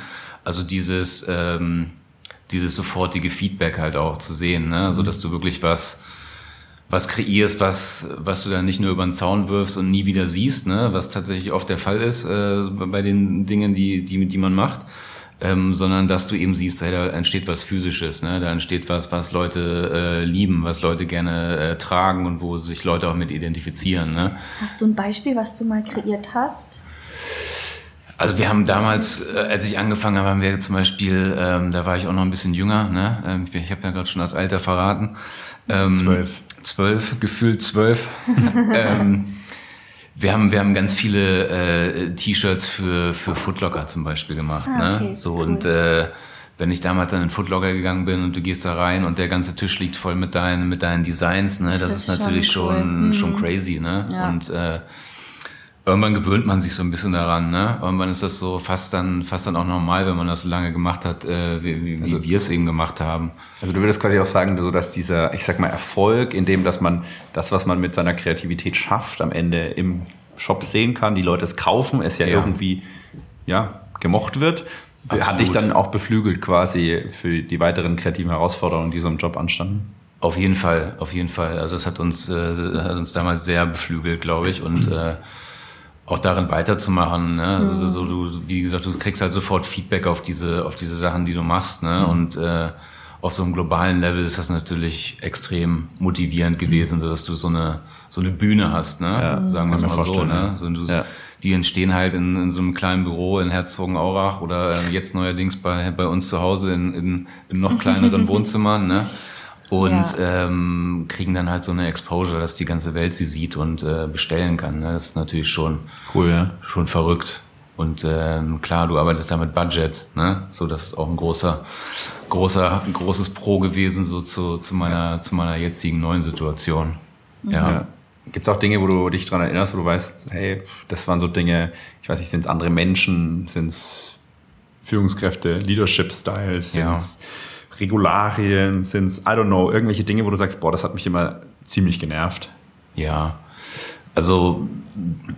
Also dieses, ähm, dieses sofortige Feedback halt auch zu sehen, ne? so dass du wirklich was was kreierst, was, was du dann nicht nur über den Zaun wirfst und nie wieder siehst, ne? was tatsächlich oft der Fall ist äh, bei den Dingen, die, die, die man macht, ähm, sondern dass du eben siehst, hey, da entsteht was Physisches, ne? da entsteht was, was Leute äh, lieben, was Leute gerne äh, tragen und wo sich Leute auch mit identifizieren. Ne? Hast du ein Beispiel, was du mal kreiert hast? Also wir haben damals, äh, als ich angefangen habe, haben wir zum Beispiel, ähm, da war ich auch noch ein bisschen jünger, ne? Ähm, ich habe ja gerade schon das Alter verraten. Ähm, zwölf. Zwölf, gefühlt zwölf. ähm, wir haben, wir haben ganz viele äh, T-Shirts für, für Footlocker zum Beispiel gemacht. Ah, ne? okay, ne? So cool. und äh, wenn ich damals dann in Footlocker gegangen bin und du gehst da rein und der ganze Tisch liegt voll mit deinen, mit deinen Designs, ne, das, das ist, ist, natürlich schon, cool. schon, schon mhm. crazy, ne? Ja. Und äh, irgendwann gewöhnt man sich so ein bisschen daran, ne? Irgendwann ist das so fast dann, fast dann auch normal, wenn man das so lange gemacht hat, äh, wie, wie, also, wir es eben gemacht haben. Also du würdest quasi auch sagen, so dass dieser, ich sag mal, Erfolg, in dem, dass man das, was man mit seiner Kreativität schafft, am Ende im Shop sehen kann, die Leute es kaufen, es ja, ja. irgendwie ja, gemocht wird, Absolut. hat dich dann auch beflügelt quasi für die weiteren kreativen Herausforderungen, die so im Job anstanden? Auf jeden Fall, auf jeden Fall. Also es hat uns, äh, hat uns damals sehr beflügelt, glaube ich. Und äh, auch darin weiterzumachen. Ne? Also mhm. so, du, wie gesagt, du kriegst halt sofort Feedback auf diese, auf diese Sachen, die du machst. Ne? Mhm. Und äh, auf so einem globalen Level ist das natürlich extrem motivierend gewesen, dass du so eine, so eine Bühne hast, ne? Ja, sagen wir es mal so. Ne? so du, ja. Die entstehen halt in, in so einem kleinen Büro in Herzogenaurach oder äh, jetzt neuerdings bei, bei uns zu Hause in, in, in noch kleineren Wohnzimmern. Ne? Und ja. ähm, kriegen dann halt so eine Exposure, dass die ganze Welt sie sieht und äh, bestellen kann. Ne? Das ist natürlich schon cool, ja. schon verrückt. Und ähm, klar, du arbeitest da mit Budgets, ne? So, das ist auch ein großer, großer, ein großes Pro gewesen, so zu, zu meiner, zu meiner jetzigen neuen Situation. Ja. ja. Gibt es auch Dinge, wo du dich dran erinnerst, wo du weißt, hey, das waren so Dinge, ich weiß nicht, sind es andere Menschen, sind es Führungskräfte, Leadership-Styles, sind es ja Regularien, sind es, I don't know, irgendwelche Dinge, wo du sagst, boah, das hat mich immer ziemlich genervt? Ja, also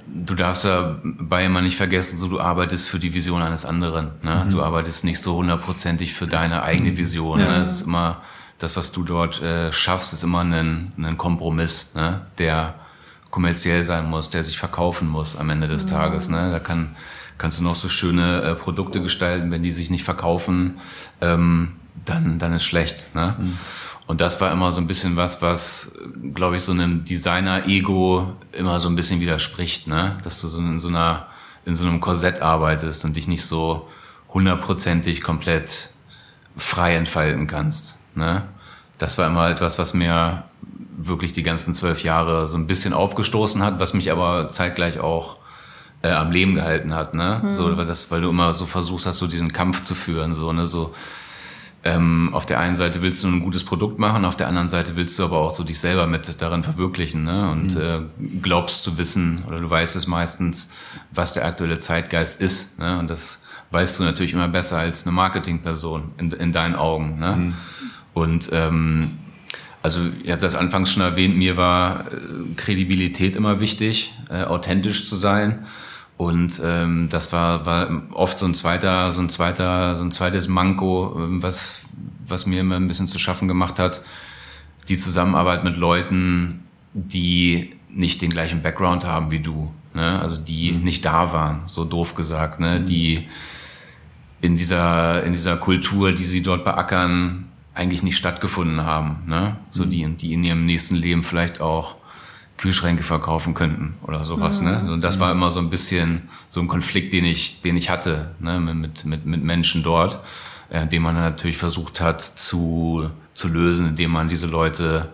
du darfst ja bei immer nicht vergessen, so du arbeitest für die Vision eines anderen. Ne? Mhm. Du arbeitest nicht so hundertprozentig für deine eigene Vision. Ja. Ne? Es ist immer das, was du dort äh, schaffst, ist immer ein, ein Kompromiss, ne? der kommerziell sein muss, der sich verkaufen muss am Ende des mhm. Tages. Ne? Da kann, kannst du noch so schöne äh, Produkte gestalten, wenn die sich nicht verkaufen. Ähm, dann, dann ist schlecht. Ne? Mhm. Und das war immer so ein bisschen was, was, glaube ich, so einem Designer-Ego immer so ein bisschen widerspricht, ne? Dass du so in so einer, in so einem Korsett arbeitest und dich nicht so hundertprozentig komplett frei entfalten kannst, ne? Das war immer etwas, was mir wirklich die ganzen zwölf Jahre so ein bisschen aufgestoßen hat, was mich aber zeitgleich auch äh, am Leben gehalten hat, ne? Hm. So, weil das, weil du immer so versuchst hast, so diesen Kampf zu führen, so, ne? So, ähm, auf der einen Seite willst du ein gutes Produkt machen, auf der anderen Seite willst du aber auch so dich selber mit darin verwirklichen ne? und mhm. äh, glaubst zu wissen oder du weißt es meistens, was der aktuelle Zeitgeist ist. Ne? Und das weißt du natürlich immer besser als eine Marketingperson in, in deinen Augen. Ne? Mhm. Und ähm, also ihr habt das anfangs schon erwähnt, mir war äh, Kredibilität immer wichtig, äh, authentisch zu sein. Und ähm, das war, war oft so ein zweiter, so ein zweiter, so ein zweites Manko, ähm, was, was mir immer ein bisschen zu schaffen gemacht hat. Die Zusammenarbeit mit Leuten, die nicht den gleichen Background haben wie du. Ne? Also die mhm. nicht da waren, so doof gesagt, ne? Mhm. die in dieser, in dieser Kultur, die sie dort beackern, eigentlich nicht stattgefunden haben. Ne? So mhm. die, die in ihrem nächsten Leben vielleicht auch Kühlschränke verkaufen könnten oder sowas. Ne? Mhm. Ne? Und das war immer so ein bisschen so ein Konflikt, den ich, den ich hatte ne? mit, mit, mit Menschen dort, äh, den man natürlich versucht hat zu, zu lösen, indem man diese Leute,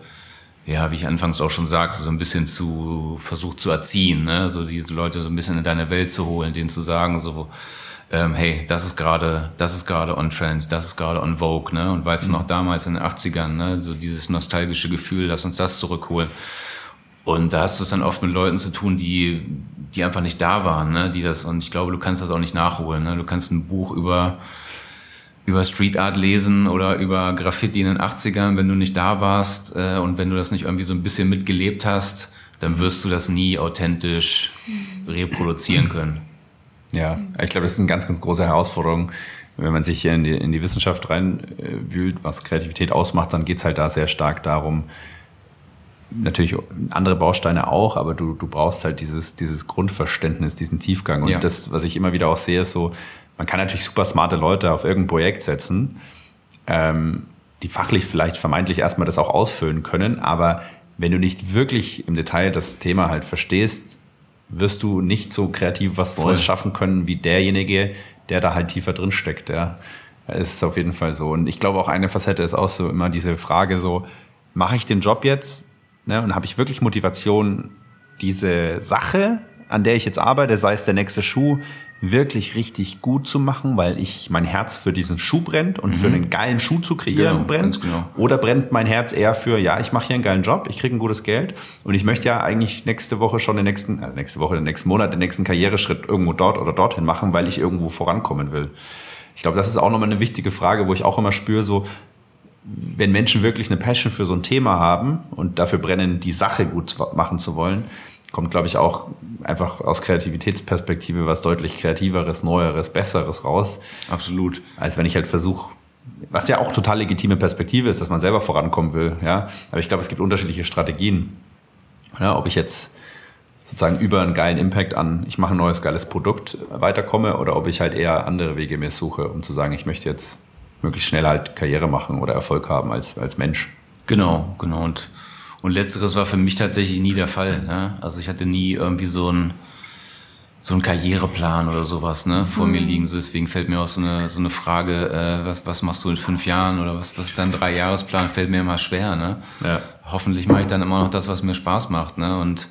ja, wie ich anfangs auch schon sagte, so ein bisschen zu versucht zu erziehen, ne? so diese Leute so ein bisschen in deine Welt zu holen, denen zu sagen, so, ähm, hey, das ist gerade, das ist gerade on Trend, das ist gerade on Vogue, ne? Und weißt mhm. du noch damals in den 80ern, ne? So dieses nostalgische Gefühl, lass uns das zurückholen. Und da hast du es dann oft mit Leuten zu tun, die, die einfach nicht da waren, ne? die das, und ich glaube, du kannst das auch nicht nachholen. Ne? Du kannst ein Buch über, über Street Art lesen oder über Graffiti in den 80ern, wenn du nicht da warst äh, und wenn du das nicht irgendwie so ein bisschen mitgelebt hast, dann wirst du das nie authentisch reproduzieren können. Ja, ich glaube, das ist eine ganz, ganz große Herausforderung. Wenn man sich hier in die, in die Wissenschaft reinwühlt, was Kreativität ausmacht, dann geht es halt da sehr stark darum, natürlich andere Bausteine auch, aber du, du brauchst halt dieses, dieses Grundverständnis, diesen Tiefgang. Und ja. das, was ich immer wieder auch sehe, ist so, man kann natürlich super smarte Leute auf irgendein Projekt setzen, ähm, die fachlich vielleicht vermeintlich erstmal das auch ausfüllen können, aber wenn du nicht wirklich im Detail das Thema halt verstehst, wirst du nicht so kreativ was Neues schaffen können wie derjenige, der da halt tiefer drin steckt. Ja. Es ist auf jeden Fall so. Und ich glaube auch eine Facette ist auch so immer diese Frage so, mache ich den Job jetzt Ne? Und habe ich wirklich Motivation, diese Sache, an der ich jetzt arbeite, sei es der nächste Schuh, wirklich richtig gut zu machen, weil ich mein Herz für diesen Schuh brennt und mhm. für einen geilen Schuh zu kreieren genau, brennt. Genau. Oder brennt mein Herz eher für, ja, ich mache hier einen geilen Job, ich kriege ein gutes Geld und ich möchte ja eigentlich nächste Woche schon den nächsten, also nächste Woche, den nächsten Monat, den nächsten Karriereschritt irgendwo dort oder dorthin machen, weil ich irgendwo vorankommen will. Ich glaube, das ist auch nochmal eine wichtige Frage, wo ich auch immer spüre, so, wenn Menschen wirklich eine Passion für so ein Thema haben und dafür brennen, die Sache gut machen zu wollen, kommt, glaube ich, auch einfach aus Kreativitätsperspektive was deutlich kreativeres, neueres, besseres raus. Absolut. Als wenn ich halt versuche, was ja auch total legitime Perspektive ist, dass man selber vorankommen will, ja. Aber ich glaube, es gibt unterschiedliche Strategien. Ja, ob ich jetzt sozusagen über einen geilen Impact an, ich mache ein neues geiles Produkt weiterkomme oder ob ich halt eher andere Wege mir suche, um zu sagen, ich möchte jetzt möglichst schnell halt Karriere machen oder Erfolg haben als, als Mensch. Genau, genau. Und, und letzteres war für mich tatsächlich nie der Fall. Ne? Also ich hatte nie irgendwie so ein so ein Karriereplan oder sowas ne, vor mhm. mir liegen. So deswegen fällt mir auch so eine, so eine Frage, äh, was, was machst du in fünf Jahren oder was, was ist dein Dreijahresplan, fällt mir immer schwer. Ne? Ja. Hoffentlich mache ich dann immer noch das, was mir Spaß macht. Ne? Und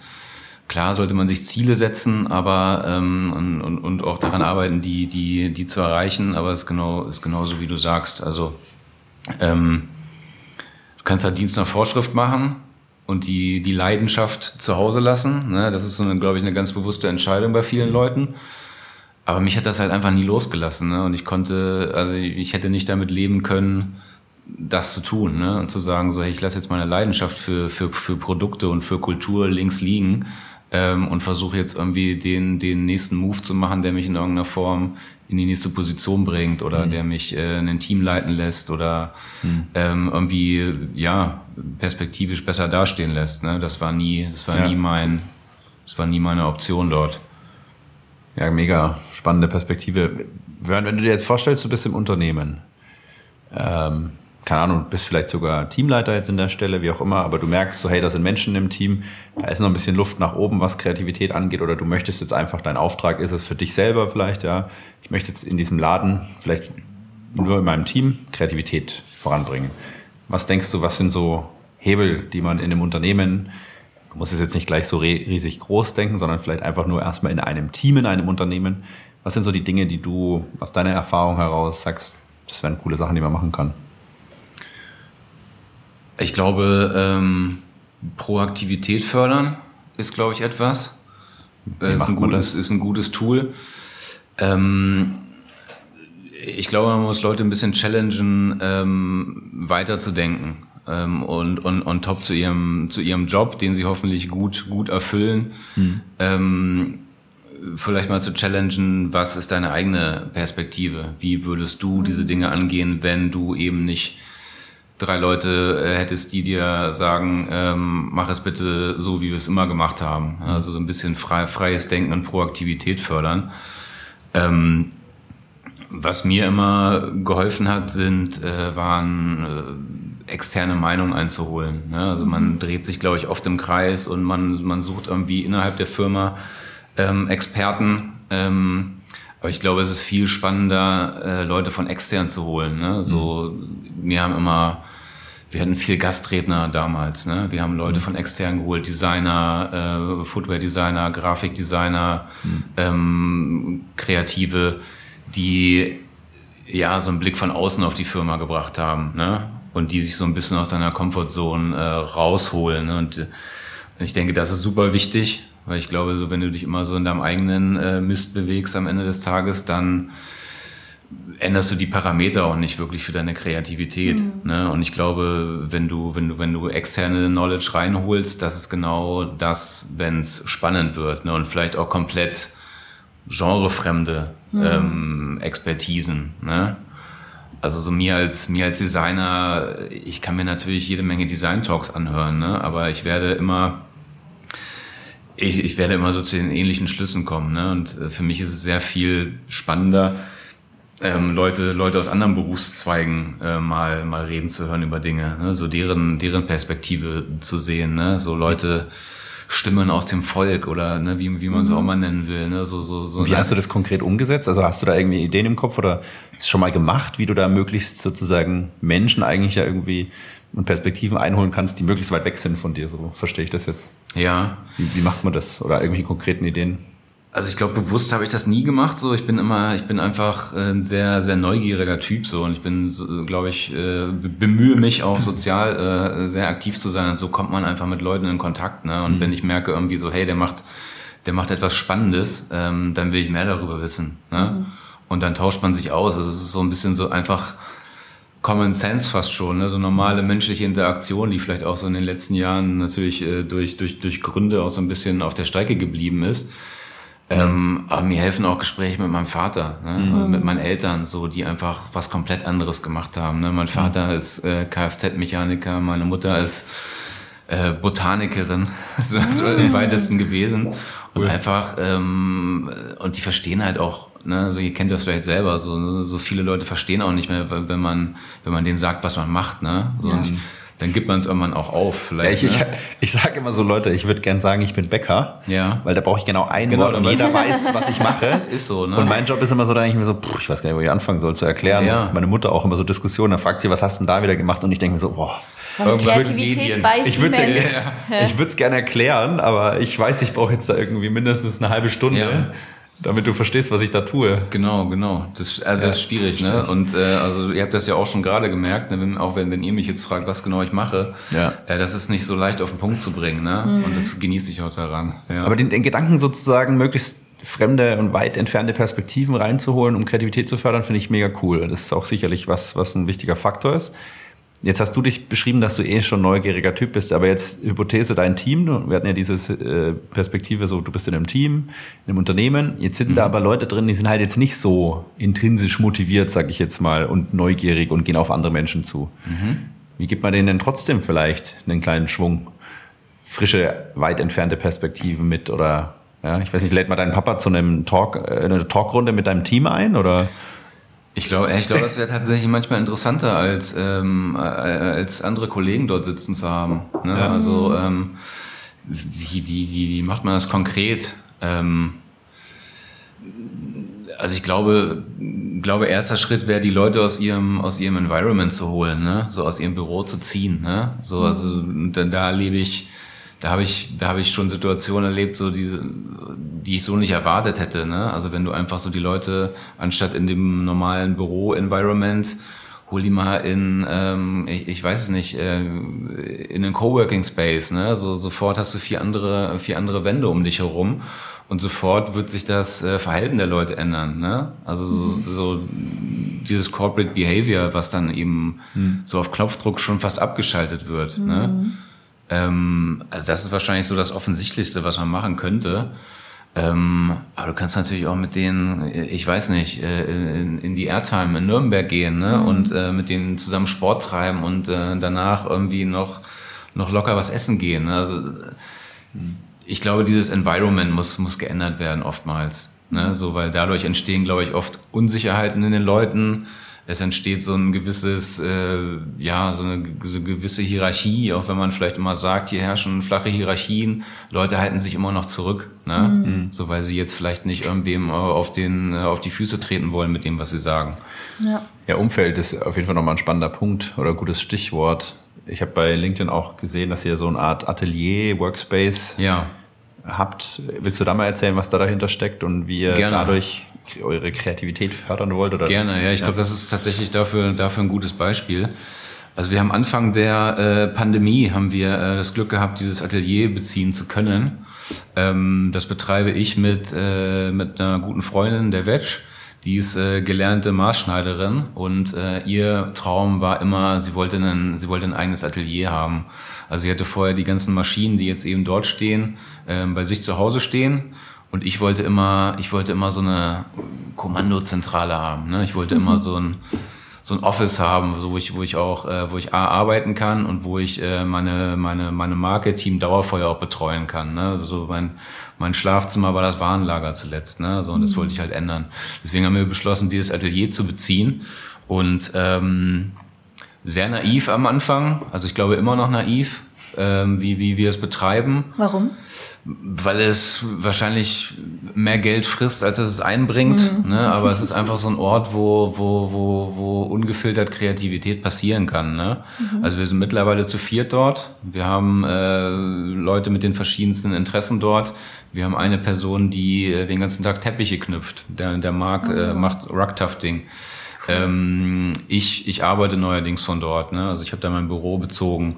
Klar sollte man sich Ziele setzen, aber ähm, und, und, und auch daran arbeiten, die, die, die zu erreichen, aber es ist genau, ist genauso wie du sagst. Also ähm, du kannst halt Dienst nach Vorschrift machen und die, die Leidenschaft zu Hause lassen. Ne? Das ist so eine, glaube ich, eine ganz bewusste Entscheidung bei vielen Leuten. Aber mich hat das halt einfach nie losgelassen. Ne? Und ich konnte, also ich hätte nicht damit leben können, das zu tun ne? und zu sagen, so, hey, ich lasse jetzt meine Leidenschaft für, für, für Produkte und für Kultur links liegen ähm, und versuche jetzt irgendwie den, den nächsten Move zu machen, der mich in irgendeiner Form in die nächste Position bringt oder mhm. der mich äh, ein Team leiten lässt oder mhm. ähm, irgendwie ja perspektivisch besser dastehen lässt. Ne? Das war nie, das war ja. nie mein, das war nie meine Option dort. Ja, mega spannende Perspektive. Wenn du dir jetzt vorstellst, du bist im Unternehmen, ähm, keine Ahnung, bist vielleicht sogar Teamleiter jetzt in der Stelle, wie auch immer, aber du merkst so, hey, da sind Menschen im Team, da ist noch ein bisschen Luft nach oben, was Kreativität angeht, oder du möchtest jetzt einfach, dein Auftrag ist es für dich selber vielleicht, ja, ich möchte jetzt in diesem Laden vielleicht nur in meinem Team Kreativität voranbringen. Was denkst du, was sind so Hebel, die man in einem Unternehmen, du musst es jetzt nicht gleich so riesig groß denken, sondern vielleicht einfach nur erstmal in einem Team, in einem Unternehmen, was sind so die Dinge, die du aus deiner Erfahrung heraus sagst, das wären coole Sachen, die man machen kann? Ich glaube, ähm, Proaktivität fördern ist, glaube ich, etwas. Äh, ist, ein gutes, ist ein gutes Tool. Ähm, ich glaube, man muss Leute ein bisschen challengen, ähm, weiterzudenken ähm, und, und, und top zu ihrem, zu ihrem Job, den sie hoffentlich gut, gut erfüllen. Hm. Ähm, vielleicht mal zu challengen, was ist deine eigene Perspektive? Wie würdest du diese Dinge angehen, wenn du eben nicht drei Leute äh, hättest, die dir sagen, ähm, mach es bitte so, wie wir es immer gemacht haben. Also so ein bisschen frei, freies Denken und Proaktivität fördern. Ähm, was mir immer geholfen hat, sind, äh, waren äh, externe Meinungen einzuholen. Ne? Also man dreht sich, glaube ich, oft im Kreis und man, man sucht irgendwie innerhalb der Firma ähm, Experten. Ähm, aber ich glaube, es ist viel spannender, äh, Leute von extern zu holen. Ne? So, mhm. wir haben immer, wir hatten viel Gastredner damals. Ne? Wir haben Leute mhm. von extern geholt, Designer, äh, Footwear-Designer, Grafikdesigner, mhm. ähm, Kreative, die ja so einen Blick von außen auf die Firma gebracht haben. Ne? Und die sich so ein bisschen aus seiner Comfortzone äh, rausholen. Ne? Und ich denke, das ist super wichtig weil ich glaube, so wenn du dich immer so in deinem eigenen äh, Mist bewegst am Ende des Tages, dann änderst du die Parameter auch nicht wirklich für deine Kreativität. Mhm. Ne? Und ich glaube, wenn du, wenn du, wenn du externe Knowledge reinholst, das ist genau das, wenn es spannend wird. Ne? Und vielleicht auch komplett genrefremde mhm. ähm, Expertisen. Ne? Also so mir als mir als Designer, ich kann mir natürlich jede Menge Design Talks anhören, ne? aber ich werde immer ich, ich werde immer so zu den ähnlichen Schlüssen kommen. Ne? Und äh, für mich ist es sehr viel spannender, ähm, Leute, Leute aus anderen Berufszweigen äh, mal, mal reden zu hören über Dinge, ne? so deren, deren Perspektive zu sehen, ne? so Leute, Stimmen aus dem Volk oder ne, wie, wie man es mhm. auch mal nennen will. Ne? So, so, so wie hast du das konkret umgesetzt? Also hast du da irgendwie Ideen im Kopf oder ist schon mal gemacht, wie du da möglichst sozusagen Menschen eigentlich ja irgendwie und Perspektiven einholen kannst, die möglichst weit weg sind von dir. So verstehe ich das jetzt. Ja. Wie, wie macht man das? Oder irgendwelche konkreten Ideen? Also ich glaube, bewusst habe ich das nie gemacht. So, ich bin immer, ich bin einfach ein sehr, sehr neugieriger Typ so und ich bin, so, glaube ich, äh, bemühe mich auch sozial äh, sehr aktiv zu sein. Und so kommt man einfach mit Leuten in Kontakt. Ne? Und mhm. wenn ich merke irgendwie so, hey, der macht, der macht etwas Spannendes, ähm, dann will ich mehr darüber wissen. Ne? Mhm. Und dann tauscht man sich aus. Also es ist so ein bisschen so einfach Common Sense fast schon, ne? so normale menschliche Interaktion, die vielleicht auch so in den letzten Jahren natürlich äh, durch, durch, durch Gründe auch so ein bisschen auf der Strecke geblieben ist. Ähm, aber mir helfen auch Gespräche mit meinem Vater, ne? Mhm. mit meinen Eltern, so die einfach was komplett anderes gemacht haben. Ne? Mein Vater mhm. ist äh, Kfz-Mechaniker, meine Mutter ist äh, Botanikerin, so, so im weitesten gewesen. Und cool. einfach, ähm, und die verstehen halt auch Ne, so, ihr kennt das vielleicht selber. So, ne, so viele Leute verstehen auch nicht mehr, wenn man, wenn man denen sagt, was man macht. Ne? So, ja. dann gibt man es irgendwann auch auf. Vielleicht, ja, ich, ne? ich, ich sage immer so, Leute, ich würde gern sagen, ich bin Bäcker. Ja. Weil da brauche ich genau ein genau, Wort und jeder weiß, was ich mache. Ist so, ne? Und mein Job ist immer so, da denke ich mir so, pff, ich weiß gar nicht, wo ich anfangen soll zu erklären. Ja. Meine Mutter auch immer so Diskussionen, da fragt sie, was hast du denn da wieder gemacht? Und ich denke mir so, boah. Kreativität bei ich würde es gerne erklären, aber ich weiß, ich brauche jetzt da irgendwie mindestens eine halbe Stunde. Ja damit du verstehst, was ich da tue. Genau, genau. Das, also ja, das ist schwierig, ne? Und äh, also ihr habt das ja auch schon gerade gemerkt, ne? wenn, auch wenn, wenn ihr mich jetzt fragt, was genau ich mache, ja. äh, das ist nicht so leicht auf den Punkt zu bringen, ne? Mhm. Und das genieße ich auch daran. Ja. Aber den, den Gedanken sozusagen möglichst fremde und weit entfernte Perspektiven reinzuholen, um Kreativität zu fördern, finde ich mega cool. Das ist auch sicherlich was, was ein wichtiger Faktor ist. Jetzt hast du dich beschrieben, dass du eh schon neugieriger Typ bist, aber jetzt Hypothese, dein Team, wir hatten ja diese äh, Perspektive so, du bist in einem Team, in einem Unternehmen, jetzt sind mhm. da aber Leute drin, die sind halt jetzt nicht so intrinsisch motiviert, sag ich jetzt mal, und neugierig und gehen auf andere Menschen zu. Mhm. Wie gibt man denen denn trotzdem vielleicht einen kleinen Schwung, frische, weit entfernte Perspektiven mit oder, ja, ich weiß nicht, lädt mal deinen Papa zu einem Talk, äh, eine Talkrunde mit deinem Team ein oder? Ich glaube, ich glaube, das wäre tatsächlich manchmal interessanter, als, ähm, äh, als andere Kollegen dort sitzen zu haben. Ne? Ja. Also ähm, wie, wie, wie, wie macht man das konkret? Ähm, also ich glaube, glaube erster Schritt wäre, die Leute aus ihrem aus ihrem Environment zu holen, ne? so aus ihrem Büro zu ziehen. Ne? So, also da, da erlebe ich da habe ich, da habe ich schon Situationen erlebt, so diese, die ich so nicht erwartet hätte. Ne? Also wenn du einfach so die Leute anstatt in dem normalen Büro-Environment hol die mal in, ähm, ich, ich weiß es nicht, äh, in einen Coworking Space. Ne? So sofort hast du vier andere, vier andere Wände um dich herum und sofort wird sich das äh, Verhalten der Leute ändern. Ne? Also so, mhm. so dieses Corporate Behavior, was dann eben mhm. so auf Knopfdruck schon fast abgeschaltet wird. Ne? Mhm. Ne? Ähm, also das ist wahrscheinlich so das Offensichtlichste, was man machen könnte. Ähm, aber du kannst natürlich auch mit denen, ich weiß nicht, äh, in, in die Airtime in Nürnberg gehen ne? Mhm. und äh, mit denen zusammen Sport treiben und äh, danach irgendwie noch, noch locker was essen gehen. Ne? Also ich glaube, dieses Environment muss, muss geändert werden oftmals. Ne? So, weil dadurch entstehen, glaube ich, oft Unsicherheiten in den Leuten es entsteht so ein gewisses, äh, ja, so eine, so eine gewisse Hierarchie, auch wenn man vielleicht immer sagt, hier herrschen flache Hierarchien, Leute halten sich immer noch zurück, ne? Mhm. So weil sie jetzt vielleicht nicht irgendwem auf den, auf die Füße treten wollen mit dem, was sie sagen. Ja. Ja, Umfeld ist auf jeden Fall nochmal ein spannender Punkt oder gutes Stichwort. Ich habe bei LinkedIn auch gesehen, dass ihr so eine Art Atelier, Workspace ja. Habt. Willst du da mal erzählen, was da dahinter steckt und wie ihr Gerne. dadurch eure Kreativität fördern wollt? Oder? Gerne, ja. Ich ja. glaube, das ist tatsächlich dafür, dafür ein gutes Beispiel. Also wir haben Anfang der äh, Pandemie haben wir äh, das Glück gehabt, dieses Atelier beziehen zu können. Ähm, das betreibe ich mit, äh, mit einer guten Freundin, der Wetsch. Die ist äh, gelernte Maßschneiderin und äh, ihr Traum war immer, sie wollte, einen, sie wollte ein eigenes Atelier haben. Also sie hatte vorher die ganzen Maschinen, die jetzt eben dort stehen, äh, bei sich zu Hause stehen und ich wollte immer, ich wollte immer so eine Kommandozentrale haben. Ne? Ich wollte mhm. immer so ein, so ein Office haben, so wo ich, wo ich auch, äh, wo ich A, arbeiten kann und wo ich äh, meine, meine, meine Marke Team Dauerfeuer auch betreuen kann. Ne? Also mein, mein Schlafzimmer war das Warenlager zuletzt. Ne? So, und das mhm. wollte ich halt ändern. Deswegen haben wir beschlossen, dieses Atelier zu beziehen. Und ähm, sehr naiv am Anfang, also ich glaube immer noch naiv, ähm, wie, wie wir es betreiben. Warum? Weil es wahrscheinlich mehr Geld frisst, als es einbringt. Mhm. Ne? Aber es ist einfach so ein Ort, wo, wo, wo, wo ungefiltert Kreativität passieren kann. Ne? Mhm. Also wir sind mittlerweile zu viert dort. Wir haben äh, Leute mit den verschiedensten Interessen dort. Wir haben eine Person, die äh, den ganzen Tag Teppiche knüpft. Der, der Marc äh, mhm. macht Rugtufting. Ähm, ich, ich arbeite neuerdings von dort. Ne? Also ich habe da mein Büro bezogen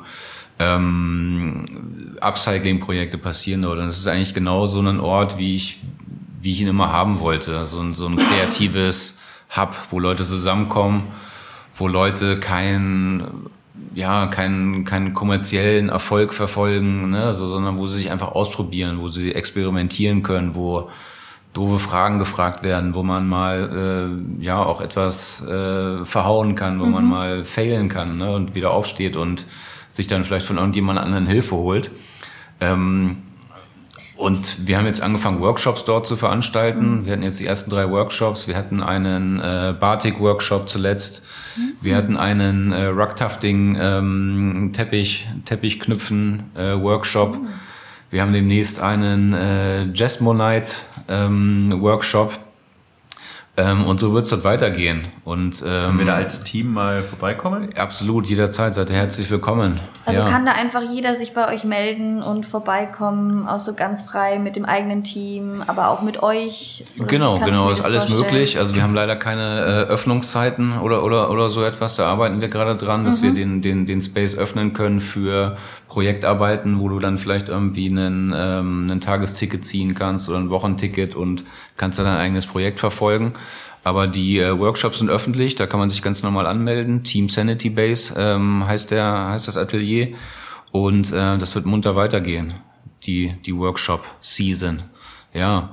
ähm, Upcycling-Projekte passieren oder das ist eigentlich genau so ein Ort, wie ich, wie ich ihn immer haben wollte. So ein, so ein kreatives Hub, wo Leute zusammenkommen, wo Leute kein, ja, keinen, keinen kommerziellen Erfolg verfolgen, ne, so, sondern wo sie sich einfach ausprobieren, wo sie experimentieren können, wo doofe Fragen gefragt werden, wo man mal äh, ja auch etwas äh, verhauen kann, wo mhm. man mal failen kann ne, und wieder aufsteht und sich dann vielleicht von irgendjemand anderen Hilfe holt. Ähm, und wir haben jetzt angefangen, Workshops dort zu veranstalten. Mhm. Wir hatten jetzt die ersten drei Workshops. Wir hatten einen äh, Batik-Workshop zuletzt. Mhm. Wir hatten einen äh, Rugtufting ähm, Teppich, Teppichknüpfen äh, Workshop. Mhm. Wir haben demnächst einen äh, Jazzmonite ähm, Workshop. Ähm, und so wird es dort weitergehen. Und, ähm, Können wir da als Team mal vorbeikommen? Absolut, jederzeit seid ihr herzlich willkommen. Also ja. kann da einfach jeder sich bei euch melden und vorbeikommen, auch so ganz frei mit dem eigenen Team, aber auch mit euch? Genau, genau, ist alles vorstellen? möglich. Also wir haben leider keine äh, Öffnungszeiten oder, oder, oder so etwas. Da arbeiten wir gerade dran, dass mhm. wir den, den, den Space öffnen können für Projektarbeiten, wo du dann vielleicht irgendwie einen, ähm, ein Tagesticket ziehen kannst oder ein Wochenticket und kannst dann dein eigenes Projekt verfolgen. Aber die äh, Workshops sind öffentlich, da kann man sich ganz normal anmelden. Team Sanity Base ähm, heißt der, heißt das Atelier. Und äh, das wird munter weitergehen, die, die Workshop-Season. Ja.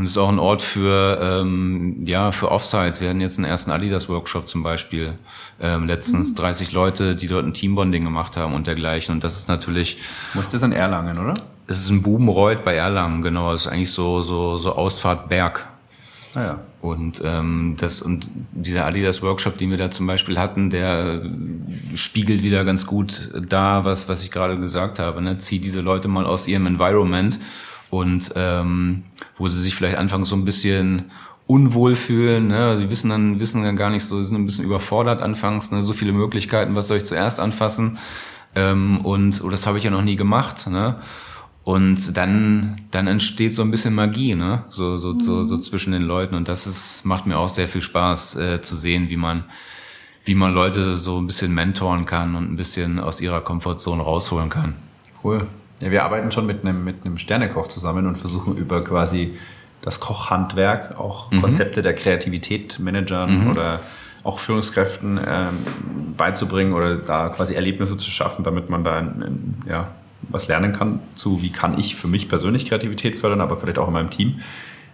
Und es ist auch ein Ort für, ähm, ja, für Offsites. Wir hatten jetzt einen ersten Adidas-Workshop zum Beispiel. Ähm, letztens mhm. 30 Leute, die dort ein Teambonding gemacht haben und dergleichen. Und das ist natürlich. Wo ist das in Erlangen, oder? Es ist in Bubenreuth bei Erlangen, genau. Das ist eigentlich so, so, so Ausfahrt Berg. Ah ja. Und ähm, das und dieser Adidas Workshop, den wir da zum Beispiel hatten, der spiegelt wieder ganz gut da, was was ich gerade gesagt habe. Ne? Zieh diese Leute mal aus ihrem Environment und ähm, wo sie sich vielleicht anfangs so ein bisschen unwohl fühlen. Ne? Sie wissen dann wissen dann gar nicht so, sind ein bisschen überfordert anfangs. Ne? So viele Möglichkeiten, was soll ich zuerst anfassen? Ähm, und oh, das habe ich ja noch nie gemacht. Ne? Und dann, dann entsteht so ein bisschen Magie, ne? So, so, mhm. so, so zwischen den Leuten. Und das ist, macht mir auch sehr viel Spaß äh, zu sehen, wie man, wie man Leute so ein bisschen mentoren kann und ein bisschen aus ihrer Komfortzone rausholen kann. Cool. Ja, wir arbeiten schon mit einem, mit einem Sternekoch zusammen und versuchen über quasi das Kochhandwerk auch mhm. Konzepte der Kreativität Managern mhm. oder auch Führungskräften ähm, beizubringen oder da quasi Erlebnisse zu schaffen, damit man da in, in, ja, was lernen kann zu, wie kann ich für mich persönlich Kreativität fördern, aber vielleicht auch in meinem Team.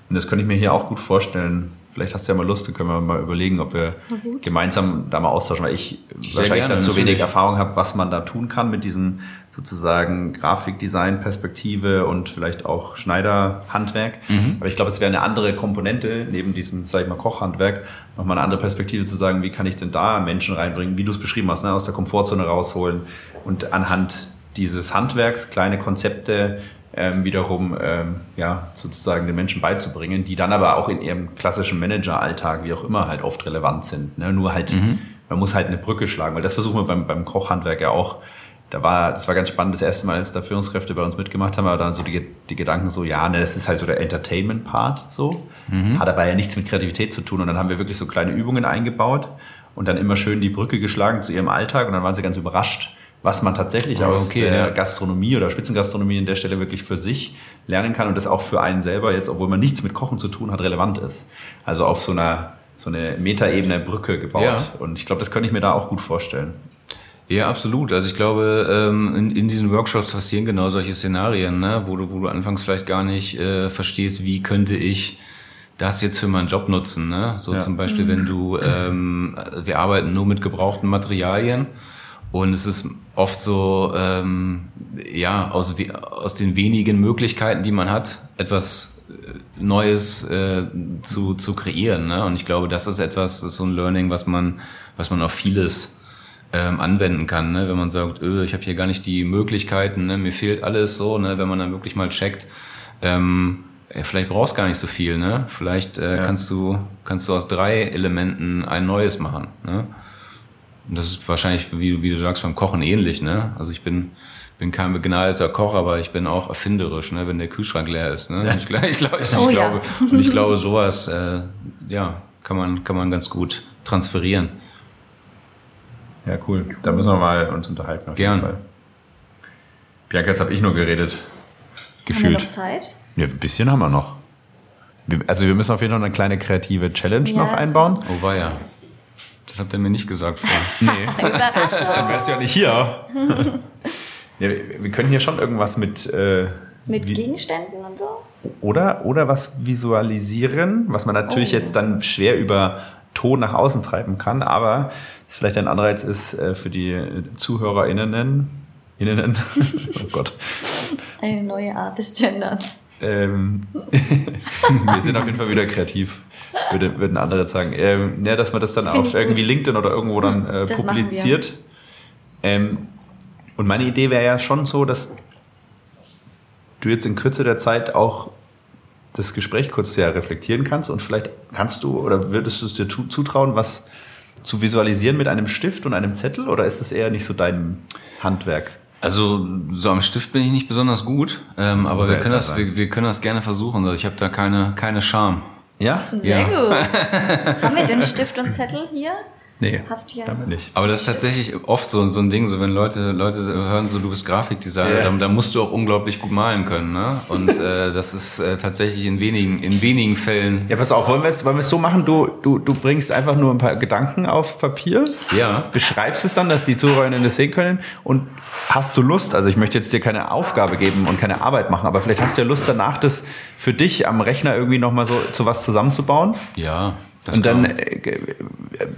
Und das könnte ich mir hier auch gut vorstellen. Vielleicht hast du ja mal Lust, dann können wir mal überlegen, ob wir mhm. gemeinsam da mal austauschen, weil ich Sehr wahrscheinlich gerne, dann zu natürlich. wenig Erfahrung habe, was man da tun kann mit diesem sozusagen Grafikdesign-Perspektive und vielleicht auch Schneiderhandwerk. Mhm. Aber ich glaube, es wäre eine andere Komponente neben diesem, sag ich mal, Kochhandwerk, nochmal eine andere Perspektive zu sagen, wie kann ich denn da Menschen reinbringen, wie du es beschrieben hast, ne, aus der Komfortzone rausholen und anhand dieses Handwerks kleine Konzepte ähm, wiederum ähm, ja, sozusagen den Menschen beizubringen, die dann aber auch in ihrem klassischen Manageralltag, wie auch immer, halt oft relevant sind. Ne? Nur halt, mhm. man muss halt eine Brücke schlagen, weil das versuchen wir beim, beim Kochhandwerk ja auch. Da war, das war ganz spannend, das erste Mal, als da Führungskräfte bei uns mitgemacht haben, aber dann so die, die Gedanken so, ja, ne, das ist halt so der Entertainment-Part so, mhm. hat aber ja nichts mit Kreativität zu tun und dann haben wir wirklich so kleine Übungen eingebaut und dann immer schön die Brücke geschlagen zu ihrem Alltag und dann waren sie ganz überrascht, was man tatsächlich oh, aus okay, der ja. Gastronomie oder Spitzengastronomie an der Stelle wirklich für sich lernen kann und das auch für einen selber jetzt, obwohl man nichts mit Kochen zu tun hat, relevant ist. Also auf so einer so eine Metaebene Brücke gebaut. Ja. Und ich glaube, das könnte ich mir da auch gut vorstellen. Ja, absolut. Also ich glaube, ähm, in, in diesen Workshops passieren genau solche Szenarien, ne? wo, du, wo du anfangs vielleicht gar nicht äh, verstehst, wie könnte ich das jetzt für meinen Job nutzen. Ne? So ja. zum Beispiel, wenn du, ähm, wir arbeiten nur mit gebrauchten Materialien und es ist oft so, ähm, ja, aus, aus den wenigen Möglichkeiten, die man hat, etwas äh, Neues äh, zu, zu kreieren. Ne? Und ich glaube, das ist etwas, das ist so ein Learning, was man, was man auf vieles ähm, anwenden kann. Ne? Wenn man sagt, öh, ich habe hier gar nicht die Möglichkeiten, ne? mir fehlt alles so, ne? wenn man dann wirklich mal checkt, ähm, ja, vielleicht brauchst du gar nicht so viel, ne? Vielleicht äh, ja. kannst du kannst du aus drei Elementen ein neues machen, ne? Und das ist wahrscheinlich, wie, wie du sagst, beim Kochen ähnlich. Ne? Also ich bin, bin kein begnadeter Koch, aber ich bin auch erfinderisch, ne? wenn der Kühlschrank leer ist. Ne? Ja. Ich, ich, ich, glaub, ich, oh, glaube, ja. und ich glaube, sowas äh, ja, kann, man, kann man ganz gut transferieren. Ja, cool. Da müssen wir mal uns unterhalten. Auf Gern. Jeden Fall. Bianca, jetzt habe ich nur geredet. Gefühlt. Haben wir noch Zeit? Ja, ein bisschen haben wir noch. Also wir müssen auf jeden Fall eine kleine kreative Challenge ja, noch einbauen. Oh, war ja. Das habt ihr mir nicht gesagt vorher. Nee. Dann wärst du ja nicht hier. ja, wir können hier schon irgendwas mit. Äh, mit Gegenständen und so? Oder, oder was visualisieren, was man natürlich oh. jetzt dann schwer über Ton nach außen treiben kann, aber vielleicht ein Anreiz ist äh, für die ZuhörerInnen. Innen, oh Gott. Eine neue Art des Genderns. Ähm, wir sind auf jeden Fall wieder kreativ, würde, würden andere sagen. Ähm, ja, dass man das dann Find auf irgendwie gut. LinkedIn oder irgendwo dann hm, äh, publiziert. Ähm, und meine Idee wäre ja schon so, dass du jetzt in Kürze der Zeit auch das Gespräch kurz sehr reflektieren kannst und vielleicht kannst du oder würdest du es dir zutrauen, was zu visualisieren mit einem Stift und einem Zettel oder ist es eher nicht so dein Handwerk? Also so am Stift bin ich nicht besonders gut, ähm, aber wir können, das, wir, wir, können das gerne versuchen. Also, ich habe da keine, keine Scham. Ja? Sehr ja. gut. Haben wir denn Stift und Zettel hier? Nee, Habt ihr damit nicht. Aber das ist tatsächlich oft so, so ein Ding, so wenn Leute, Leute hören, so du bist Grafikdesigner, ja. dann, dann musst du auch unglaublich gut malen können. Ne? Und äh, das ist äh, tatsächlich in wenigen, in wenigen Fällen. Ja, pass auf, wollen wir es wollen wir es so machen, du, du, du bringst einfach nur ein paar Gedanken auf Papier, ja. beschreibst es dann, dass die Zuhörerinnen das sehen können und hast du Lust, also ich möchte jetzt dir keine Aufgabe geben und keine Arbeit machen, aber vielleicht hast du ja Lust danach, das für dich am Rechner irgendwie nochmal so zu was zusammenzubauen? Ja. Und dann, äh,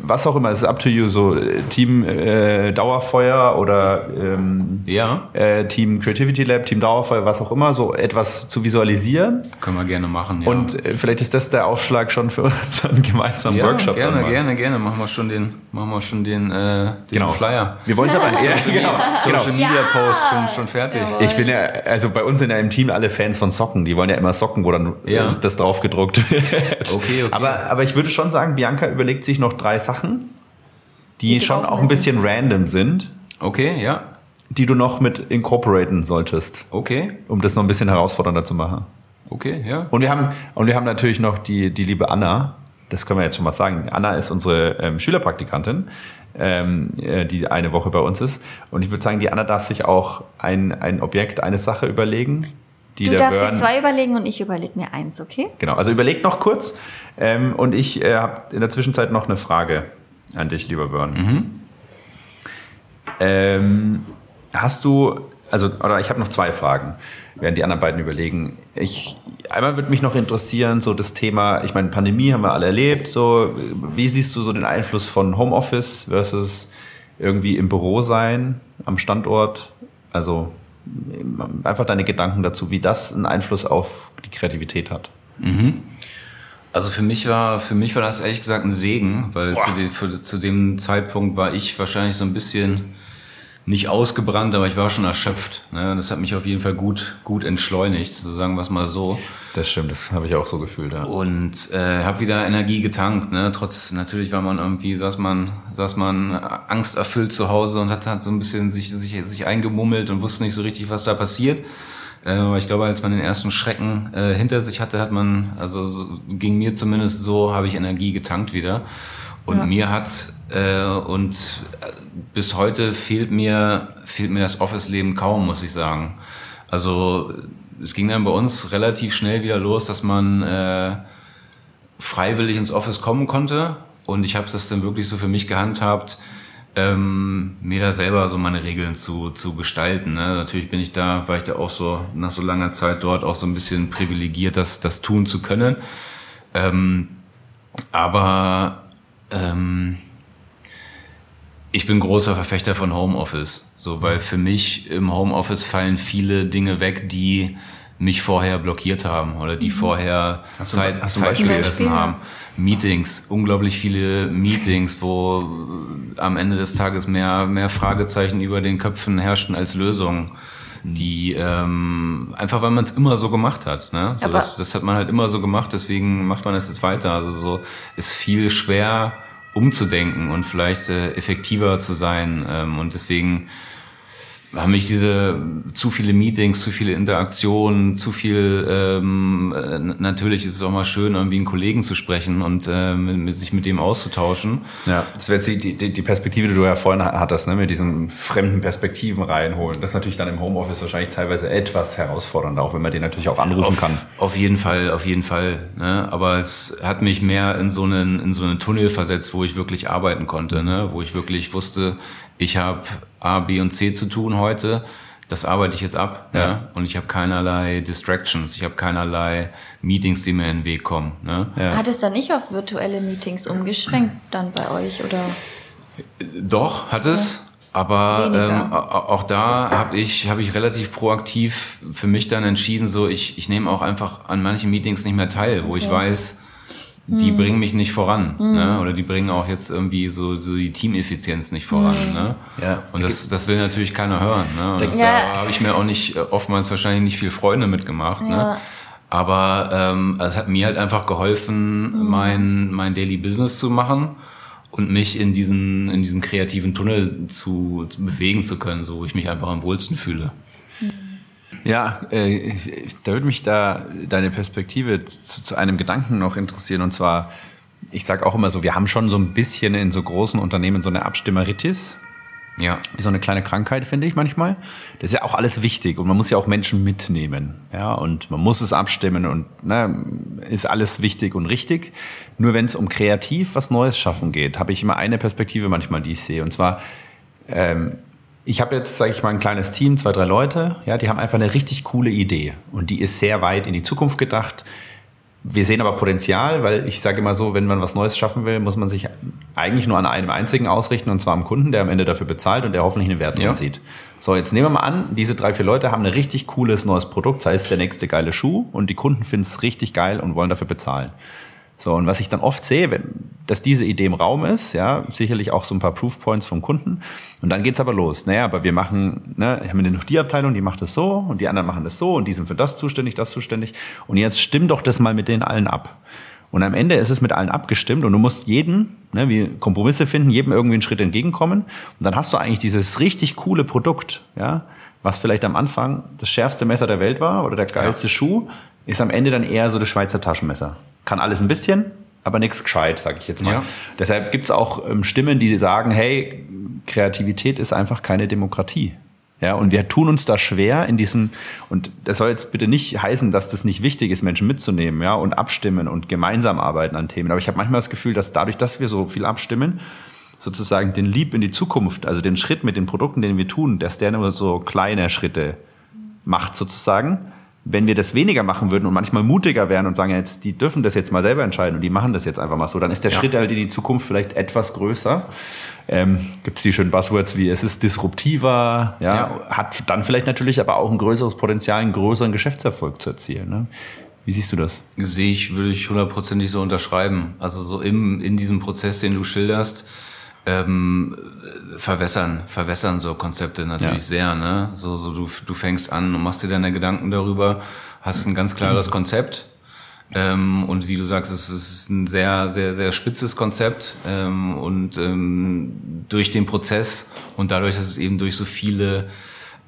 was auch immer, es ist up to you, so äh, Team äh, Dauerfeuer oder ähm, Ja. äh, Team Creativity Lab, Team Dauerfeuer, was auch immer, so etwas zu visualisieren. Können wir gerne machen, ja. Und äh, vielleicht ist das der Aufschlag schon für unseren gemeinsamen ja, Workshop. gerne, gerne, gerne. Machen wir schon den, machen wir schon den, äh, den Genau. Flyer. Wir wollen es aber, ja, genau, genau. Social Media Post schon, schon fertig. Jawohl. Ich bin ja, also bei uns sind ja im Team alle Fans von Socken. Die wollen ja immer Socken, wo dann Ja. das drauf gedruckt wird. Okay, okay. Aber, aber ich würde schon sagen, Bianca überlegt sich noch drei Sachen, die, Die schon auch ein bisschen random sind, Okay, ja. die du noch mit incorporaten solltest, Okay, um das noch ein bisschen herausfordernder zu machen. okay, ja. Und wir haben, und wir haben natürlich noch die, die liebe Anna. Das können wir jetzt schon mal sagen. Anna ist unsere ähm, Schülerpraktikantin, ähm, äh, die eine Woche bei uns ist. Und ich würde sagen, die Anna darf sich auch ein, ein Objekt, eine Sache überlegen. Die Du darfst dir Vern- zwei überlegen und ich überlege mir eins, okay? Genau, also überleg noch kurz. Ähm, und ich äh, habe in der Zwischenzeit noch eine Frage an dich, lieber Björn. Ähm, hast du, also, oder ich habe noch zwei Fragen, während die anderen beiden überlegen. Ich, einmal würde mich noch interessieren, so das Thema, ich meine, Pandemie haben wir alle erlebt, so, wie siehst du so den Einfluss von Homeoffice versus irgendwie im Büro sein, am Standort? Also, einfach deine Gedanken dazu, wie das einen Einfluss auf die Kreativität hat. Also für mich war, für mich war das ehrlich gesagt ein Segen, weil zu dem, für, zu dem Zeitpunkt war ich wahrscheinlich so ein bisschen nicht ausgebrannt, aber ich war schon erschöpft. Ne? Das hat mich auf jeden Fall gut, gut entschleunigt, so sagen wir es mal so. Das stimmt, das habe ich auch so gefühlt, ja. Und äh, habe wieder Energie getankt. Ne? Trotz natürlich war man irgendwie, saß man, saß man angsterfüllt zu Hause und hat, hat so ein bisschen sich, sich, sich eingemummelt und wusste nicht so richtig, was da passiert. Äh, aber ich glaube, als man den ersten Schrecken äh, hinter sich hatte, hat man, also so, ging mir zumindest so, habe ich Energie getankt wieder. Und Ja. mir hat äh, und äh, bis heute fehlt mir fehlt mir das Office-Leben kaum, muss ich sagen. Also es ging dann bei uns relativ schnell wieder los, dass man äh, freiwillig ins Office kommen konnte. Und ich habe das dann wirklich so für mich gehandhabt, ähm, mir da selber so meine Regeln zu, zu gestalten. Ne? Natürlich bin ich da, war ich da auch so nach so langer Zeit dort auch so ein bisschen privilegiert, das, das tun zu können. Ähm, aber ähm, ich bin großer Verfechter von Homeoffice. So, weil für mich im Homeoffice fallen viele Dinge weg, die mich vorher blockiert haben oder die vorher Hast Zeit, hast du ein Zeit Beispiel? haben. Meetings, unglaublich viele Meetings, wo am Ende des Tages mehr, mehr Fragezeichen über den Köpfen herrschten als Lösungen. Die ähm, einfach weil man es immer so gemacht hat. Ne? So, das, das hat man halt immer so gemacht, deswegen macht man es jetzt weiter. Also so ist viel schwer umzudenken und vielleicht äh, effektiver zu sein. Ähm, und deswegen haben mich diese zu viele Meetings, zu viele Interaktionen, zu viel. Ähm, äh, natürlich ist es auch mal schön, irgendwie einen Kollegen zu sprechen und äh, mit, mit, sich mit dem auszutauschen. Ja, das wäre jetzt die, die, die Perspektive, die du ja vorhin hattest, ne, mit diesen fremden Perspektiven reinholen. Das ist natürlich dann im Homeoffice wahrscheinlich teilweise etwas herausfordernder, auch wenn man den natürlich auch anrufen kann. Auf jeden Fall, auf jeden Fall. Ne? Aber es hat mich mehr in so einen in so einen Tunnel versetzt, wo ich wirklich arbeiten konnte, ne? wo ich wirklich wusste, ich habe A, B und C zu tun heute. Das arbeite ich jetzt ab, ja. Ja. Und ich habe keinerlei Distractions, ich habe keinerlei Meetings, die mir in den Weg kommen. Ne? Ja. Hat es dann nicht auf virtuelle Meetings umgeschwenkt dann bei euch oder? Doch, hat es. Aber Weniger. ähm, auch da habe ich, hab ich relativ proaktiv für mich dann entschieden, so ich, ich nehme auch einfach an manchen Meetings nicht mehr teil, wo ich Okay. weiß, die bringen mich nicht voran. Ne? Oder die bringen auch jetzt irgendwie so, so die Teameffizienz nicht voran. Ne? Ja. Und das, das will natürlich keiner hören. Ne? Und das, Ja. Da habe ich mir auch nicht äh, oftmals wahrscheinlich nicht viel Freunde mitgemacht. Ne? Ja. Aber ähm, es hat mir halt einfach geholfen, mein, mein Daily Business zu machen und mich in diesen, in diesen kreativen Tunnel zu, zu bewegen zu können, so wo ich mich einfach am wohlsten fühle. Ja, äh, da würde mich da deine Perspektive zu, zu einem Gedanken noch interessieren. Und zwar, ich sage auch immer so, wir haben schon so ein bisschen in so großen Unternehmen so eine Abstimmeritis. Ja. Wie so eine kleine Krankheit, finde ich manchmal. Das ist ja auch alles wichtig und man muss ja auch Menschen mitnehmen. Ja, und man muss es abstimmen und ne, ist alles wichtig und richtig. Nur wenn es um kreativ was Neues schaffen geht, habe ich immer eine Perspektive manchmal, die ich sehe. Und zwar, ähm, ich habe jetzt, sage ich mal, ein kleines Team, zwei, drei Leute, ja, die haben einfach eine richtig coole Idee und die ist sehr weit in die Zukunft gedacht. wir sehen aber Potenzial, weil ich sage immer so, wenn man was Neues schaffen will, muss man sich eigentlich nur an einem einzigen ausrichten, und zwar am Kunden, der am Ende dafür bezahlt und der hoffentlich eine Wertung ja. sieht. So, jetzt nehmen wir mal an, diese drei, vier Leute haben ein richtig cooles neues Produkt, sei es der nächste geile Schuh, und die Kunden finden es richtig geil und wollen dafür bezahlen. So, und was ich dann oft sehe, wenn, dass diese Idee im Raum ist, ja, sicherlich auch so ein paar Proofpoints vom Kunden. Und dann geht's aber los. Naja, aber wir machen, ne, haben wir noch die Abteilung, die macht das so und die anderen machen das so und die sind für das zuständig, das zuständig. Und jetzt stimm doch das mal mit denen allen ab. Und am Ende ist es mit allen abgestimmt und du musst jeden, ne, wie Kompromisse finden, jedem irgendwie einen Schritt entgegenkommen. Und dann hast du eigentlich dieses richtig coole Produkt, ja, was vielleicht am Anfang das schärfste Messer der Welt war oder der geilste ja. Schuh, ist am Ende dann eher so das Schweizer Taschenmesser kann alles ein bisschen, aber nichts gescheit, sage ich jetzt mal. Ja. Deshalb gibt es auch ähm, Stimmen, die sagen, hey, Kreativität ist einfach keine Demokratie. Ja, und wir tun uns da schwer in diesem, und das soll jetzt bitte nicht heißen, dass das nicht wichtig ist, Menschen mitzunehmen, ja, und abstimmen und gemeinsam arbeiten an Themen. Aber ich habe manchmal das Gefühl, dass dadurch, dass wir so viel abstimmen, sozusagen den Lieb in die Zukunft, also den Schritt mit den Produkten, den wir tun, dass der nur so kleine Schritte macht sozusagen wenn wir das weniger machen würden und manchmal mutiger wären und sagen, jetzt, die dürfen das jetzt mal selber entscheiden und die machen das jetzt einfach mal so, dann ist der ja. Schritt halt in die Zukunft vielleicht etwas größer. Ähm, Gibt es die schönen Buzzwords wie es ist disruptiver, ja, ja, hat dann vielleicht natürlich aber auch ein größeres Potenzial, einen größeren Geschäftserfolg zu erzielen. Ne? Wie siehst du das? Sehe ich, würde ich hundertprozentig so unterschreiben. Also so im, in diesem Prozess, den du schilderst, ähm, verwässern, verwässern so Konzepte natürlich ja. sehr, ne? So, so du, du fängst an und machst dir deine Gedanken darüber, hast ein ganz klares Konzept. Ähm, und wie du sagst, es ist ein sehr, sehr, sehr spitzes Konzept. Ähm, und ähm, durch den Prozess und dadurch, dass es eben durch so viele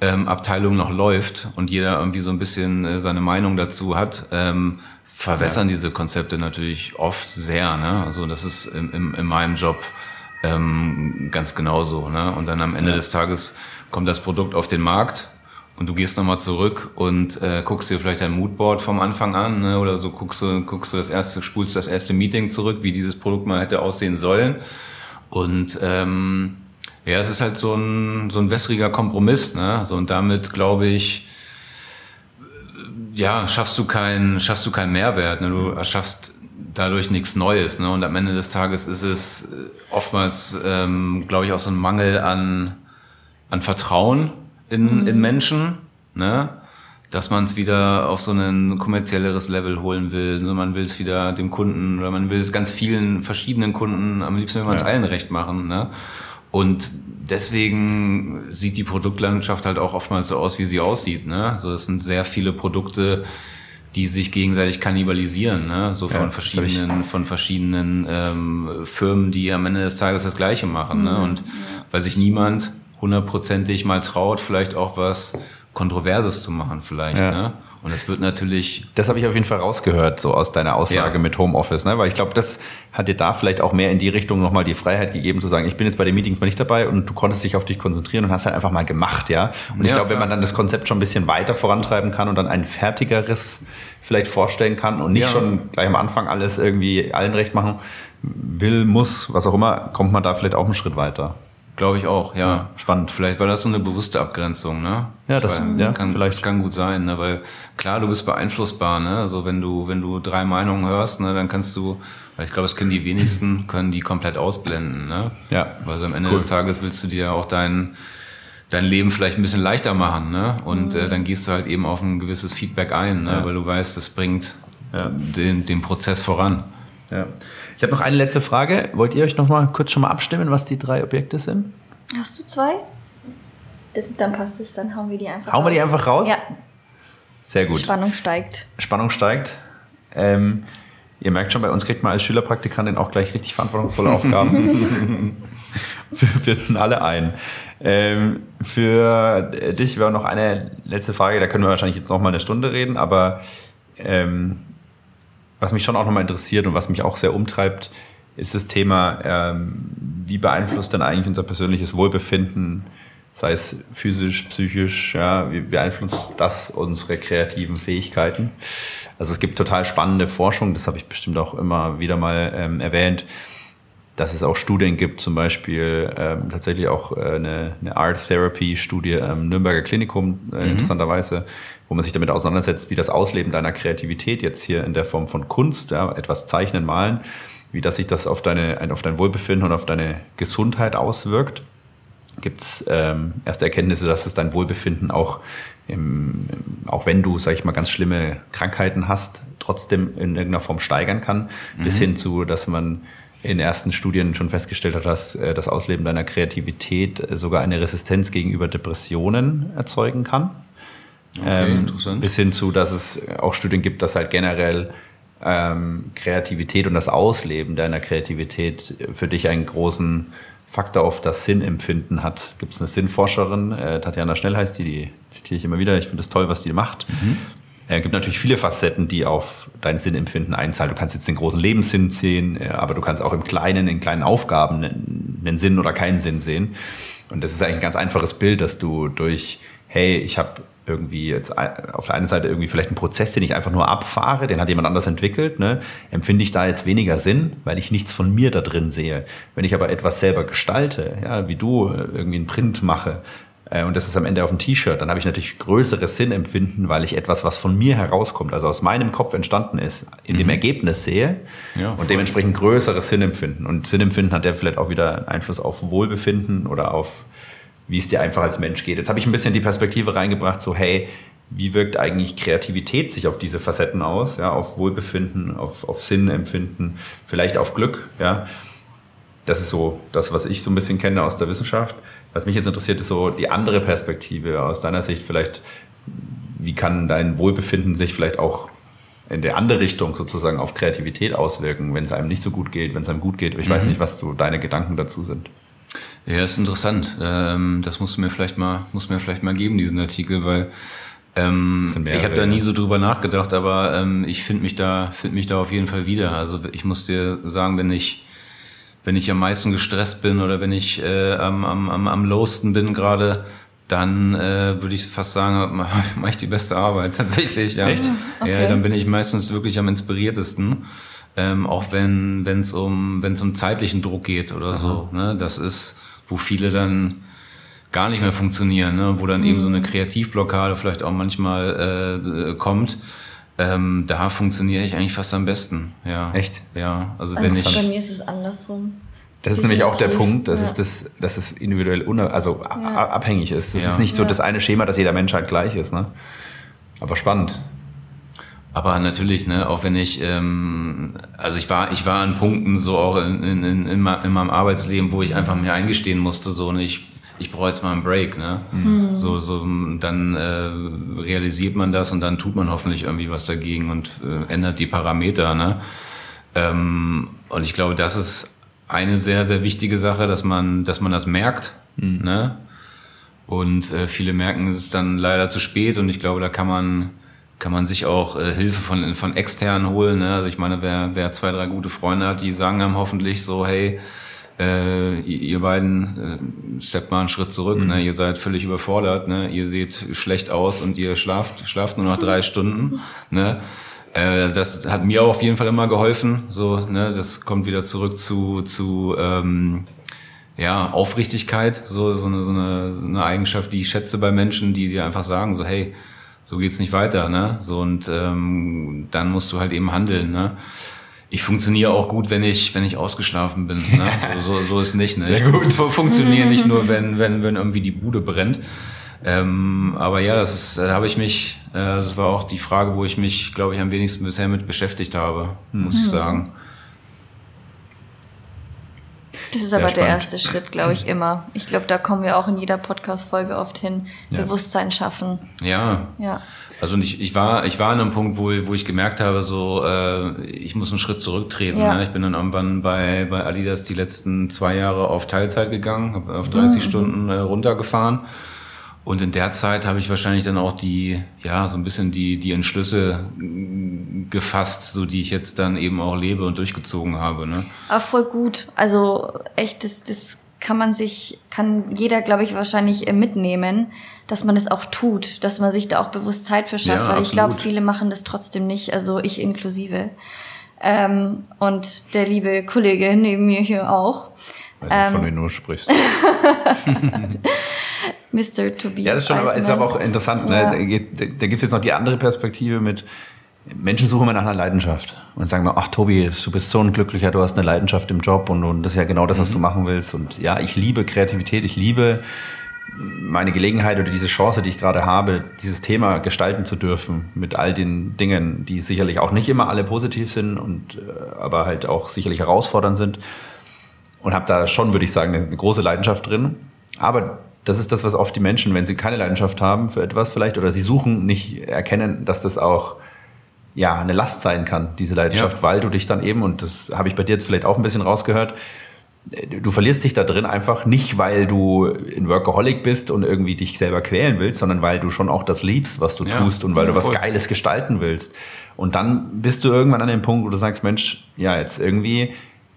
ähm, Abteilungen noch läuft und jeder irgendwie so ein bisschen äh, seine Meinung dazu hat, ähm, verwässern ja. diese Konzepte natürlich oft sehr. Ne? Also das ist in, in, in meinem Job ähm, ganz genauso. Ne? Und dann am Ende ja. des Tages kommt das Produkt auf den Markt und du gehst nochmal zurück und äh, guckst dir vielleicht dein Moodboard vom Anfang an ne? oder so guckst du, guckst du das erste, spulst das erste Meeting zurück, wie dieses Produkt mal hätte aussehen sollen. Und ähm, ja, es ist halt so ein, so ein wässriger Kompromiss. Ne? So, und damit glaube ich, ja, schaffst du keinen, schaffst du keinen Mehrwert. Ne? Du erschaffst dadurch nichts Neues. Ne? Und am Ende des Tages ist es äh, oftmals, ähm, glaube ich, auch so ein Mangel an, an Vertrauen in, mhm. in Menschen, ne? dass man es wieder auf so ein kommerzielleres Level holen will. Ne? Man will es wieder dem Kunden oder man will es ganz vielen verschiedenen Kunden, am liebsten will man es ja. allen recht machen. Ne? Und deswegen sieht die Produktlandschaft halt auch oftmals so aus, wie sie aussieht. Ne? Also es sind sehr viele Produkte, die sich gegenseitig kannibalisieren, ne? so von ja, verschiedenen, von verschiedenen ähm, Firmen, die am Ende des Tages das Gleiche machen. Ne? Mhm. Ne? Und weil sich niemand hundertprozentig mal traut, vielleicht auch was Kontroverses zu machen, vielleicht. Ja. Ne? Und das wird natürlich. Das habe ich auf jeden Fall rausgehört, so aus deiner Aussage ja. mit Homeoffice, ne? Weil ich glaube, das hat dir da vielleicht auch mehr in die Richtung nochmal die Freiheit gegeben, zu sagen, ich bin jetzt bei den Meetings mal nicht dabei und du konntest dich auf dich konzentrieren und hast halt einfach mal gemacht, ja. Und ja, ich glaube, wenn man dann das Konzept schon ein bisschen weiter vorantreiben kann und dann ein fertigeres vielleicht vorstellen kann und nicht ja. schon gleich am Anfang alles irgendwie allen recht machen will, muss, was auch immer, kommt man da vielleicht auch einen Schritt weiter. Glaube ich auch, ja. ja. Spannend. Vielleicht war das so eine bewusste Abgrenzung, ne? Ja, das, weiß, ja, kann, vielleicht. das kann gut sein, ne? Weil klar, du bist beeinflussbar, ne? Also wenn du, wenn du drei Meinungen hörst, ne, dann kannst du, weil ich glaube, es können die wenigsten, können die komplett ausblenden, ne? Ja. Weil so am Ende cool. des Tages willst du dir auch dein, dein Leben vielleicht ein bisschen leichter machen, ne? Und mhm. äh, dann gehst du halt eben auf ein gewisses Feedback ein, ne? Ja. Weil du weißt, das bringt ja. den, den Prozess voran. Ja. Ich habe noch eine letzte Frage. Wollt ihr euch noch mal kurz schon mal abstimmen, was die drei Objekte sind? Hast du zwei? Das, dann passt es, dann hauen wir die einfach hauen raus. Hauen wir die einfach raus? Ja. Sehr gut. Spannung steigt. Spannung steigt. Ähm, ihr merkt schon, bei uns kriegt man als Schülerpraktikantin auch gleich richtig verantwortungsvolle Aufgaben. wir binden alle ein. Ähm, für dich wäre noch eine letzte Frage, da können wir wahrscheinlich jetzt noch mal eine Stunde reden, aber ähm, was mich schon auch nochmal interessiert und was mich auch sehr umtreibt, ist das Thema, ähm, wie beeinflusst denn eigentlich unser persönliches Wohlbefinden, sei es physisch, psychisch, ja, wie beeinflusst das unsere kreativen Fähigkeiten? Also es gibt total spannende Forschung, das habe ich bestimmt auch immer wieder mal ähm, erwähnt, dass es auch Studien gibt, zum Beispiel ähm, tatsächlich auch äh, eine, eine Art Therapy Studie am Nürnberger Klinikum, äh, mhm. interessanterweise, wo man sich damit auseinandersetzt, wie das Ausleben deiner Kreativität jetzt hier in der Form von Kunst, ja, etwas zeichnen, malen, wie das sich das auf deine, auf dein Wohlbefinden und auf deine Gesundheit auswirkt. Gibt es ähm, erste Erkenntnisse, dass es dein Wohlbefinden auch, im, auch wenn du, sag ich mal, ganz schlimme Krankheiten hast, trotzdem in irgendeiner Form steigern kann, mhm. bis hin zu, dass man in ersten Studien schon festgestellt hat, dass äh, das Ausleben deiner Kreativität sogar eine Resistenz gegenüber Depressionen erzeugen kann. Okay, ähm, interessant. Bis hin zu, dass es auch Studien gibt, dass halt generell ähm, Kreativität und das Ausleben deiner Kreativität für dich einen großen Faktor auf das Sinnempfinden hat. Gibt es eine Sinnforscherin, äh, Tatjana Schnell heißt die, die zitiere ich immer wieder. Ich finde es toll, was die macht. Mhm. Es äh, gibt natürlich viele Facetten, die auf dein Sinnempfinden einzahlen. Du kannst jetzt den großen Lebenssinn sehen, äh, aber du kannst auch im Kleinen, in kleinen Aufgaben einen Sinn oder keinen Sinn sehen. Und das ist eigentlich ein ganz einfaches Bild, dass du durch, hey, ich habe irgendwie jetzt auf der einen Seite irgendwie vielleicht einen Prozess, den ich einfach nur abfahre, den hat jemand anders entwickelt, ne, empfinde ich da jetzt weniger Sinn, weil ich nichts von mir da drin sehe. Wenn ich aber etwas selber gestalte, ja, wie du äh, irgendwie einen Print mache, und das ist am Ende auf dem T-Shirt, dann habe ich natürlich größeres Sinnempfinden, weil ich etwas, was von mir herauskommt, also aus meinem Kopf entstanden ist, in mhm. dem Ergebnis sehe ja, und dementsprechend größeres Sinnempfinden. Und Sinnempfinden hat ja vielleicht auch wieder Einfluss auf Wohlbefinden oder auf wie es dir einfach als Mensch geht. Jetzt habe ich ein bisschen die Perspektive reingebracht, so hey, wie wirkt eigentlich Kreativität sich auf diese Facetten aus, ja, auf Wohlbefinden, auf, auf Sinnempfinden, vielleicht auf Glück, ja. Das ist so das, was ich so ein bisschen kenne aus der Wissenschaft. Was mich jetzt interessiert, ist so die andere Perspektive aus deiner Sicht vielleicht, wie kann dein Wohlbefinden sich vielleicht auch in der andere Richtung sozusagen auf Kreativität auswirken, wenn es einem nicht so gut geht, wenn es einem gut geht. Ich mhm. weiß nicht, was so deine Gedanken dazu sind. Ja, ist interessant. Ähm, das musst du mir vielleicht mal, musst du mir vielleicht mal geben, diesen Artikel, weil ähm, ich habe da nie so drüber nachgedacht, aber ähm, ich finde mich da, finde mich da auf jeden Fall wieder. Also ich muss dir sagen, wenn ich, wenn ich am meisten gestresst bin oder wenn ich äh, am, am, am, am lowsten bin gerade, dann äh, würde ich fast sagen, mache ich die beste Arbeit tatsächlich. Ja. Echt? Okay. Ja, dann bin ich meistens wirklich am inspiriertesten. Ähm, auch wenn es um, wenn's um zeitlichen Druck geht oder Aha. so. Ne? Das ist wo viele dann gar nicht mehr funktionieren, ne? wo dann mhm. eben so eine mhm. Kreativblockade vielleicht auch manchmal äh, kommt. Ähm, da funktioniere ich eigentlich fast am besten. Ja. Echt? Ja. Also wenn ich. Bei mir ist es andersrum. Das ist nämlich auch der Punkt, dass, ja. es, das, dass es individuell also ja. abhängig ist. Das ja. ist nicht so das eine Schema, dass jeder Mensch halt gleich ist. Ne? Aber spannend. Aber natürlich, ne, auch wenn ich, ähm, also ich war, ich war an Punkten so auch in, in, in, in meinem Arbeitsleben, wo ich einfach mir eingestehen musste, so, ne, ich, ich brauche jetzt mal einen Break, ne? Mhm. So, so, dann äh, realisiert man das und dann tut man hoffentlich irgendwie was dagegen und äh, ändert die Parameter, ne? Ähm, und ich glaube, das ist eine sehr, sehr wichtige Sache, dass man, dass man das merkt, mhm. ne? Und äh, viele merken es dann leider zu spät und ich glaube, da kann man kann man sich auch äh, Hilfe von, von externen holen. Ne? Also ich meine, wer, wer zwei, drei gute Freunde hat, die sagen einem hoffentlich so, hey, äh, ihr beiden äh, steppt mal einen Schritt zurück, mhm. ne? ihr seid völlig überfordert, ne? ihr seht schlecht aus und ihr schlaft, schlaft nur noch drei Stunden. Ne? Äh, das hat mir auch auf jeden Fall immer geholfen. So, ne? Das kommt wieder zurück zu, zu ähm, ja, Aufrichtigkeit, so, so, eine, so, eine, so eine Eigenschaft, die ich schätze bei Menschen, die dir einfach sagen, so, hey, so geht's nicht weiter, ne? So und ähm, dann musst du halt eben handeln, ne? Ich funktioniere auch gut, wenn ich wenn ich ausgeschlafen bin. Ne? So, so, so ist nicht. Ne? Sehr gut. Ich funktioniere nicht nur, wenn wenn wenn irgendwie die Bude brennt. Ähm, aber ja, das ist, da habe ich mich, äh, das war auch die Frage, wo ich mich, glaube ich, am wenigsten bisher mit beschäftigt habe, muss mhm. ich sagen. Das ist aber spannend. der erste Schritt, glaube ich, immer. Ich glaube, da kommen wir auch in jeder Podcast-Folge oft hin. Ja. Bewusstsein schaffen. Ja. Ja. Also ich, ich war ich war an einem Punkt, wo, wo ich gemerkt habe, so äh, ich muss einen Schritt zurücktreten. Ja. Ne? Ich bin dann irgendwann bei bei Adidas die letzten zwei Jahre auf Teilzeit gegangen, habe auf 30 mhm. Stunden äh, runtergefahren und in der Zeit habe ich wahrscheinlich dann auch die, ja, so ein bisschen die, die Entschlüsse gefasst, so die ich jetzt dann eben auch lebe und durchgezogen habe. Ne? Aber voll gut. Also echt, das, das kann man sich, kann jeder, glaube ich, wahrscheinlich äh, mitnehmen, dass man es auch tut, dass man sich da auch bewusst Zeit verschafft, ja, weil absolut. ich glaube, viele machen das trotzdem nicht, also ich inklusive. Ähm, und der liebe Kollege neben mir hier auch. Weiß nicht, von wem du sprichst. Mr. Tobias. Ja, das ist, schon, aber, ist aber auch interessant. Ja. Ne? Da, da gibt es jetzt noch die andere Perspektive mit Menschen suchen immer nach einer Leidenschaft und sagen mir, ach Tobi, du bist so ein Glücklicher, du hast eine Leidenschaft im Job und, und das ist ja genau das, was du machen willst. Und ja, ich liebe Kreativität, ich liebe meine Gelegenheit oder diese Chance, die ich gerade habe, dieses Thema gestalten zu dürfen mit all den Dingen, die sicherlich auch nicht immer alle positiv sind und äh, aber halt auch sicherlich herausfordernd sind. Und habe da schon, würde ich sagen, eine große Leidenschaft drin. Aber das ist das, was oft die Menschen, wenn sie keine Leidenschaft haben für etwas vielleicht oder sie suchen, nicht erkennen, dass das auch ja eine Last sein kann, diese Leidenschaft, Ja. weil du dich dann eben, und das habe ich bei dir jetzt vielleicht auch ein bisschen rausgehört, du verlierst dich da drin einfach nicht, weil du ein Workaholic bist und irgendwie dich selber quälen willst, sondern weil du schon auch das liebst, was du Ja, tust und weil du was. Geiles gestalten willst. Und dann bist du irgendwann an dem Punkt, wo du sagst, Mensch, ja, jetzt irgendwie,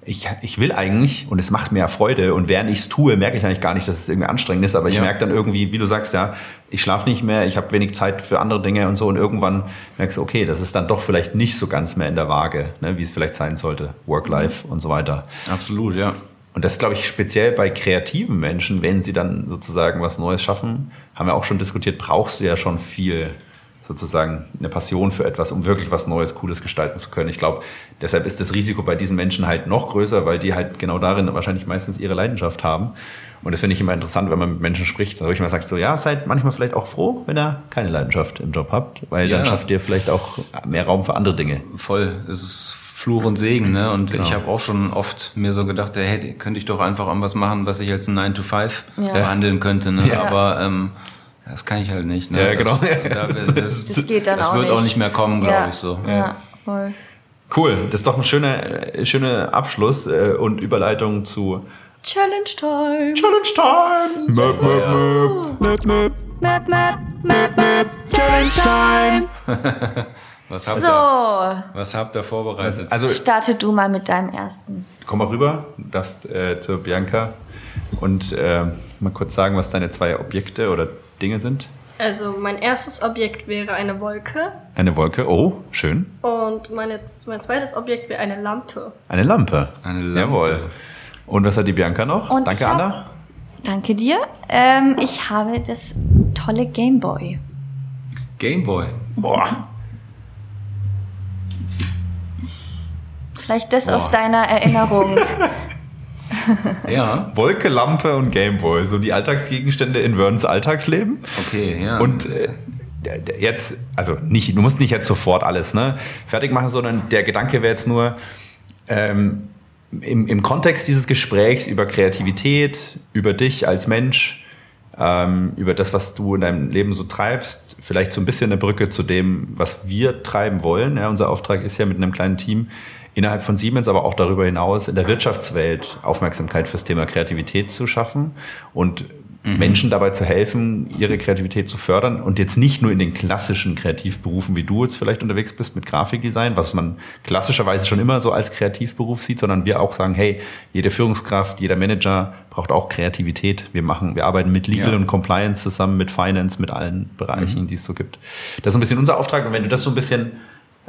ich, ich will eigentlich und es macht mir ja Freude und während ich es tue, merke ich eigentlich gar nicht, dass es irgendwie anstrengend ist, aber ich Ja. merke dann irgendwie, wie du sagst, ja, ich schlafe nicht mehr, ich habe wenig Zeit für andere Dinge und so und irgendwann merkst du, okay, das ist dann doch vielleicht nicht so ganz mehr in der Waage, ne, wie es vielleicht sein sollte, Work-Life und so weiter. Absolut, ja. Und das glaube ich speziell bei kreativen Menschen, wenn sie dann sozusagen was Neues schaffen, haben wir auch schon diskutiert, brauchst du ja schon viel sozusagen eine Passion für etwas, um wirklich was Neues, Cooles gestalten zu können. Ich glaube, deshalb ist das Risiko bei diesen Menschen halt noch größer, weil die halt genau darin wahrscheinlich meistens ihre Leidenschaft haben. Und das finde ich immer interessant, wenn man mit Menschen spricht, da ich mal sagt so, ja, seid manchmal vielleicht auch froh, wenn ihr keine Leidenschaft im Job habt, weil dann Ja. schafft ihr vielleicht auch mehr Raum für andere Dinge. Voll. Es ist Fluch und Segen, ne? Und Genau. ich habe auch schon oft mir so gedacht, hey, könnte ich doch einfach an was machen, was ich als ein 9 to 5 Ja. behandeln könnte, ne? Ja. Aber ähm, das kann ich halt nicht, ne? Ja, genau. Das, da, das, Das geht dann das auch wird nicht. auch nicht mehr kommen, glaube ja. ich so. Ja, voll. Cool, das ist doch ein schöner, äh, schöner Abschluss äh, und Überleitung zu Challenge Time. Challenge Time! Möp, möp, möp. Möp, möp. Map, map, map, map. Challenge Time. Was habt, So, ihr, was habt ihr vorbereitet? Also starte du mal mit deinem ersten. komm mal rüber, du darfst äh, zur Bianca und äh, mal kurz sagen, was deine zwei Objekte oder Dinge sind. Also mein erstes Objekt wäre eine Wolke Eine Wolke, oh, schön. und meine, mein zweites Objekt wäre eine Lampe. Eine Lampe. Eine Lampe. Jawohl. Und was hat die Bianca noch? Und Danke, hab- Anna. Danke dir. Ähm, ich habe das tolle Gameboy. Gameboy. Boah. Vielleicht das Boah. aus deiner Erinnerung. Ja, Wolke, Lampe und Gameboy, so die Alltagsgegenstände in Vernons Alltagsleben. okay, ja. Und äh, jetzt, also nicht, du musst nicht jetzt sofort alles ne, fertig machen, sondern der Gedanke wäre jetzt nur, ähm, im, im Kontext dieses Gesprächs über Kreativität, über dich als Mensch, ähm, über das, was du in deinem Leben so treibst, vielleicht so ein bisschen eine Brücke zu dem, was wir treiben wollen. Ja, unser Auftrag ist ja mit einem kleinen Team innerhalb von Siemens, aber auch darüber hinaus in der Wirtschaftswelt Aufmerksamkeit fürs Thema Kreativität zu schaffen und Menschen dabei zu helfen, ihre Kreativität zu fördern und jetzt nicht nur in den klassischen Kreativberufen, wie du jetzt vielleicht unterwegs bist mit Grafikdesign, was man klassischerweise schon immer so als Kreativberuf sieht, sondern wir auch sagen, hey, jede Führungskraft, jeder Manager braucht auch Kreativität. Wir machen, wir arbeiten mit Legal Ja. und Compliance zusammen, mit Finance, mit allen Bereichen, die es so gibt. Das ist ein bisschen unser Auftrag und wenn du das so ein bisschen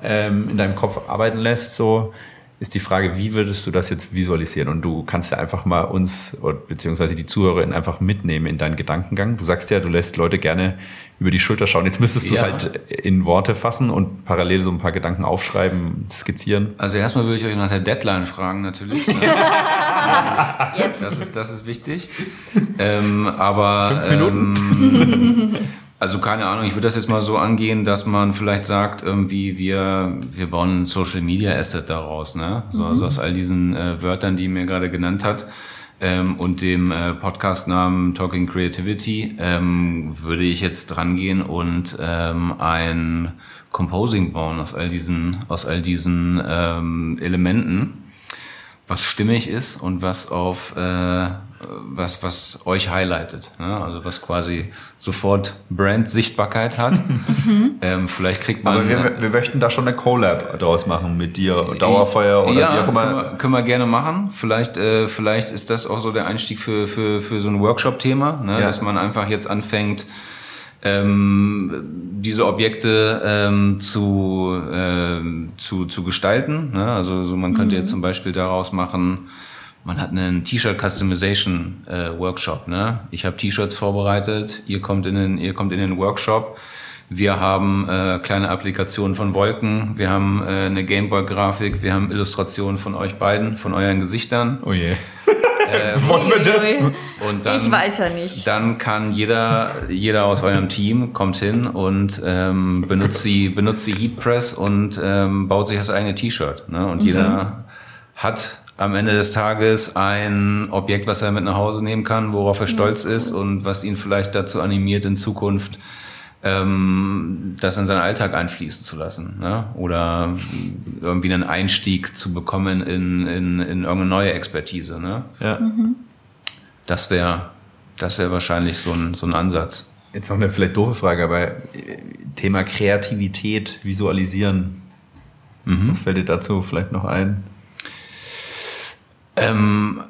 ähm, in deinem Kopf arbeiten lässt, so ist die Frage, wie würdest du das jetzt visualisieren? Und du kannst ja einfach mal uns oder beziehungsweise die Zuhörerinnen einfach mitnehmen in deinen Gedankengang. Du sagst ja, du lässt Leute gerne über die Schulter schauen. Jetzt müsstest du es Ja. halt in Worte fassen und parallel so ein paar Gedanken aufschreiben, skizzieren. Also erstmal würde ich euch nach der Deadline fragen, natürlich. Ne? das, ist, das ist wichtig. Ähm, aber Fünf Ähm, also keine Ahnung, ich würde das jetzt mal so angehen, dass man vielleicht sagt, irgendwie wir, wir bauen ein Social Media Asset daraus, ne? So, Also aus all diesen äh, Wörtern, die mir gerade genannt hat. Ähm, und dem äh, Podcastnamen Talking Creativity ähm, würde ich jetzt dran gehen und ähm, ein Composing bauen aus all diesen, aus all diesen ähm, Elementen was stimmig ist und was auf äh, was was euch highlightet, ne? also was quasi sofort Brand-Sichtbarkeit hat. ähm, vielleicht kriegt man Aber wir, wir möchten da schon eine Collab draus machen mit dir, Dauerfeuer oder ja, wie auch immer. Können wir, können wir gerne machen. Vielleicht, äh, vielleicht ist das auch so der Einstieg für, für, für so ein Workshop-Thema, ne? Ja. dass man einfach jetzt anfängt, ähm, diese Objekte ähm, zu, ähm, zu, zu gestalten. Ne? Also so man könnte jetzt zum Beispiel daraus machen, man hat einen T-Shirt Customization äh, Workshop. Ne? Ich habe T-Shirts vorbereitet, ihr kommt in den, ihr kommt in den Workshop. Wir haben äh, kleine Applikationen von Wolken, wir haben äh, eine Gameboy-Grafik, wir haben Illustrationen von euch beiden, von euren Gesichtern. Oh je. Wollen wir das? Und dann, Ich weiß ja nicht. Dann kann jeder, jeder aus eurem Team kommt hin und ähm, benutzt die, benutzt die Heat Press und ähm, baut sich das eigene T-Shirt. Ne? Und jeder hat am Ende des Tages ein Objekt, was er mit nach Hause nehmen kann, worauf er stolz ist und was ihn vielleicht dazu animiert, in Zukunft ähm, das in seinen Alltag einfließen zu lassen. Ne? Oder irgendwie einen Einstieg zu bekommen in, in, in irgendeine neue Expertise. Ne? Ja. Das wäre das wäre wahrscheinlich so ein, so ein Ansatz. Jetzt noch eine vielleicht doofe Frage, aber äh, Thema Kreativität, Visualisieren. Was fällt dir dazu vielleicht noch ein? Ähm,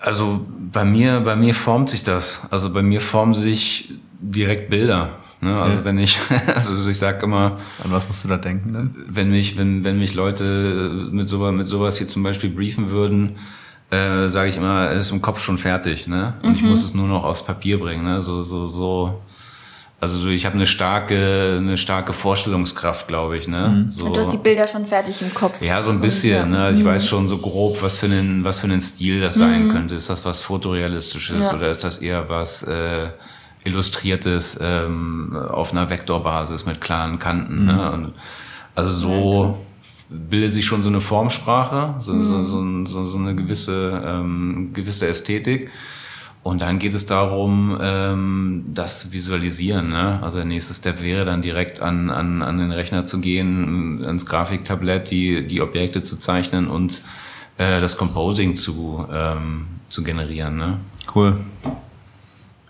also bei mir, bei mir formt sich das. Also bei mir formen sich direkt Bilder. Ne? Also Ja. wenn ich, also ich sag immer, An was musst du da denken? Dann? wenn mich, wenn, wenn mich Leute mit sowas, mit sowas hier zum Beispiel briefen würden, äh, sage ich immer, es ist im Kopf schon fertig, ne? Und ich muss es nur noch aufs Papier bringen, ne? So, so, so. Also so, ich habe eine starke, eine starke Vorstellungskraft, glaube ich, ne? So. Du hast die Bilder schon fertig im Kopf. Ja, so ein bisschen. Ne? Ich weiß schon so grob, was für einen, was für einen Stil das sein könnte. Ist das was fotorealistisches Ja. oder ist das eher was äh, illustriertes ähm, auf einer Vektorbasis mit klaren Kanten? Ne? Und also so bildet sich schon so eine Formsprache, so, so, so, ein- so, so eine gewisse ähm, gewisse Ästhetik. Und dann geht es darum, ähm, das Visualisieren. Ne? Also der nächste Step wäre dann direkt an, an, an den Rechner zu gehen, ans Grafiktablett, die, die Objekte zu zeichnen und äh, das Composing zu, ähm, zu generieren. Ne? Cool.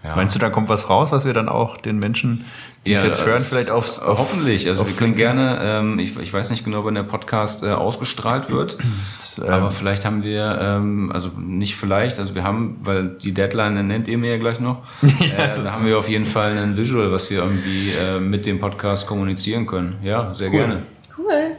Ja. Meinst du, da kommt was raus, was wir dann auch den Menschen, die es jetzt hören, vielleicht aufs, auf, hoffentlich. Also auf wir können LinkedIn- gerne, ähm, ich, ich weiß nicht genau, wann der Podcast äh, ausgestrahlt wird, Das, ähm, aber vielleicht haben wir, ähm, also nicht vielleicht, also wir haben, weil die Deadline nennt ihr mir ja gleich noch, äh, da haben wir auf jeden Fall ein Visual, was wir irgendwie äh, mit dem Podcast kommunizieren können. Ja, sehr gerne. Cool.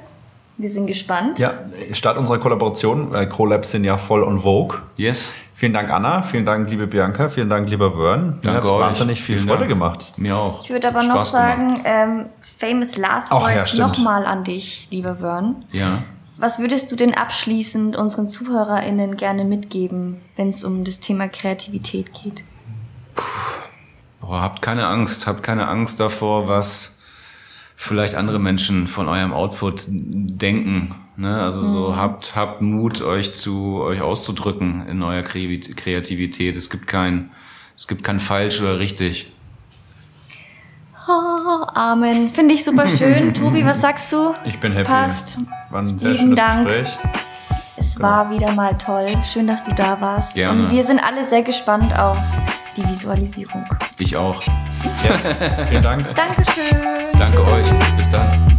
Wir sind gespannt. Ja, Start unserer Kollaboration. Äh, Collabs sind ja voll on Vogue. Yes. Vielen Dank, Anna. Vielen Dank, liebe Bianca. Vielen Dank, lieber Vern. Mir hat es euch. wahnsinnig viel Freude Dank. gemacht. Mir auch. Ich würde aber noch Spaß gemacht. sagen, ähm, Famous Last Ach, Word ja, nochmal an dich, lieber Vern. Ja. Was würdest du denn abschließend unseren ZuhörerInnen gerne mitgeben, wenn es um das Thema Kreativität geht? Boah, habt keine Angst, habt keine Angst davor, was vielleicht andere Menschen von eurem Output denken. Ne? Also so habt, habt Mut, euch zu euch auszudrücken in eurer Kreativität. Es gibt kein, es gibt kein falsch oder richtig. Oh, Amen. Finde ich super schön. Tobi, was sagst du? Ich bin happy. Passt. War ein sehr Lieben schönes Dank. Gespräch. Es war wieder mal toll. Schön, dass du da warst. Gerne. Und wir sind alle sehr gespannt auf die Visualisierung. Ich auch. Yes. Vielen Dank. Dankeschön. Danke euch. Bis dann.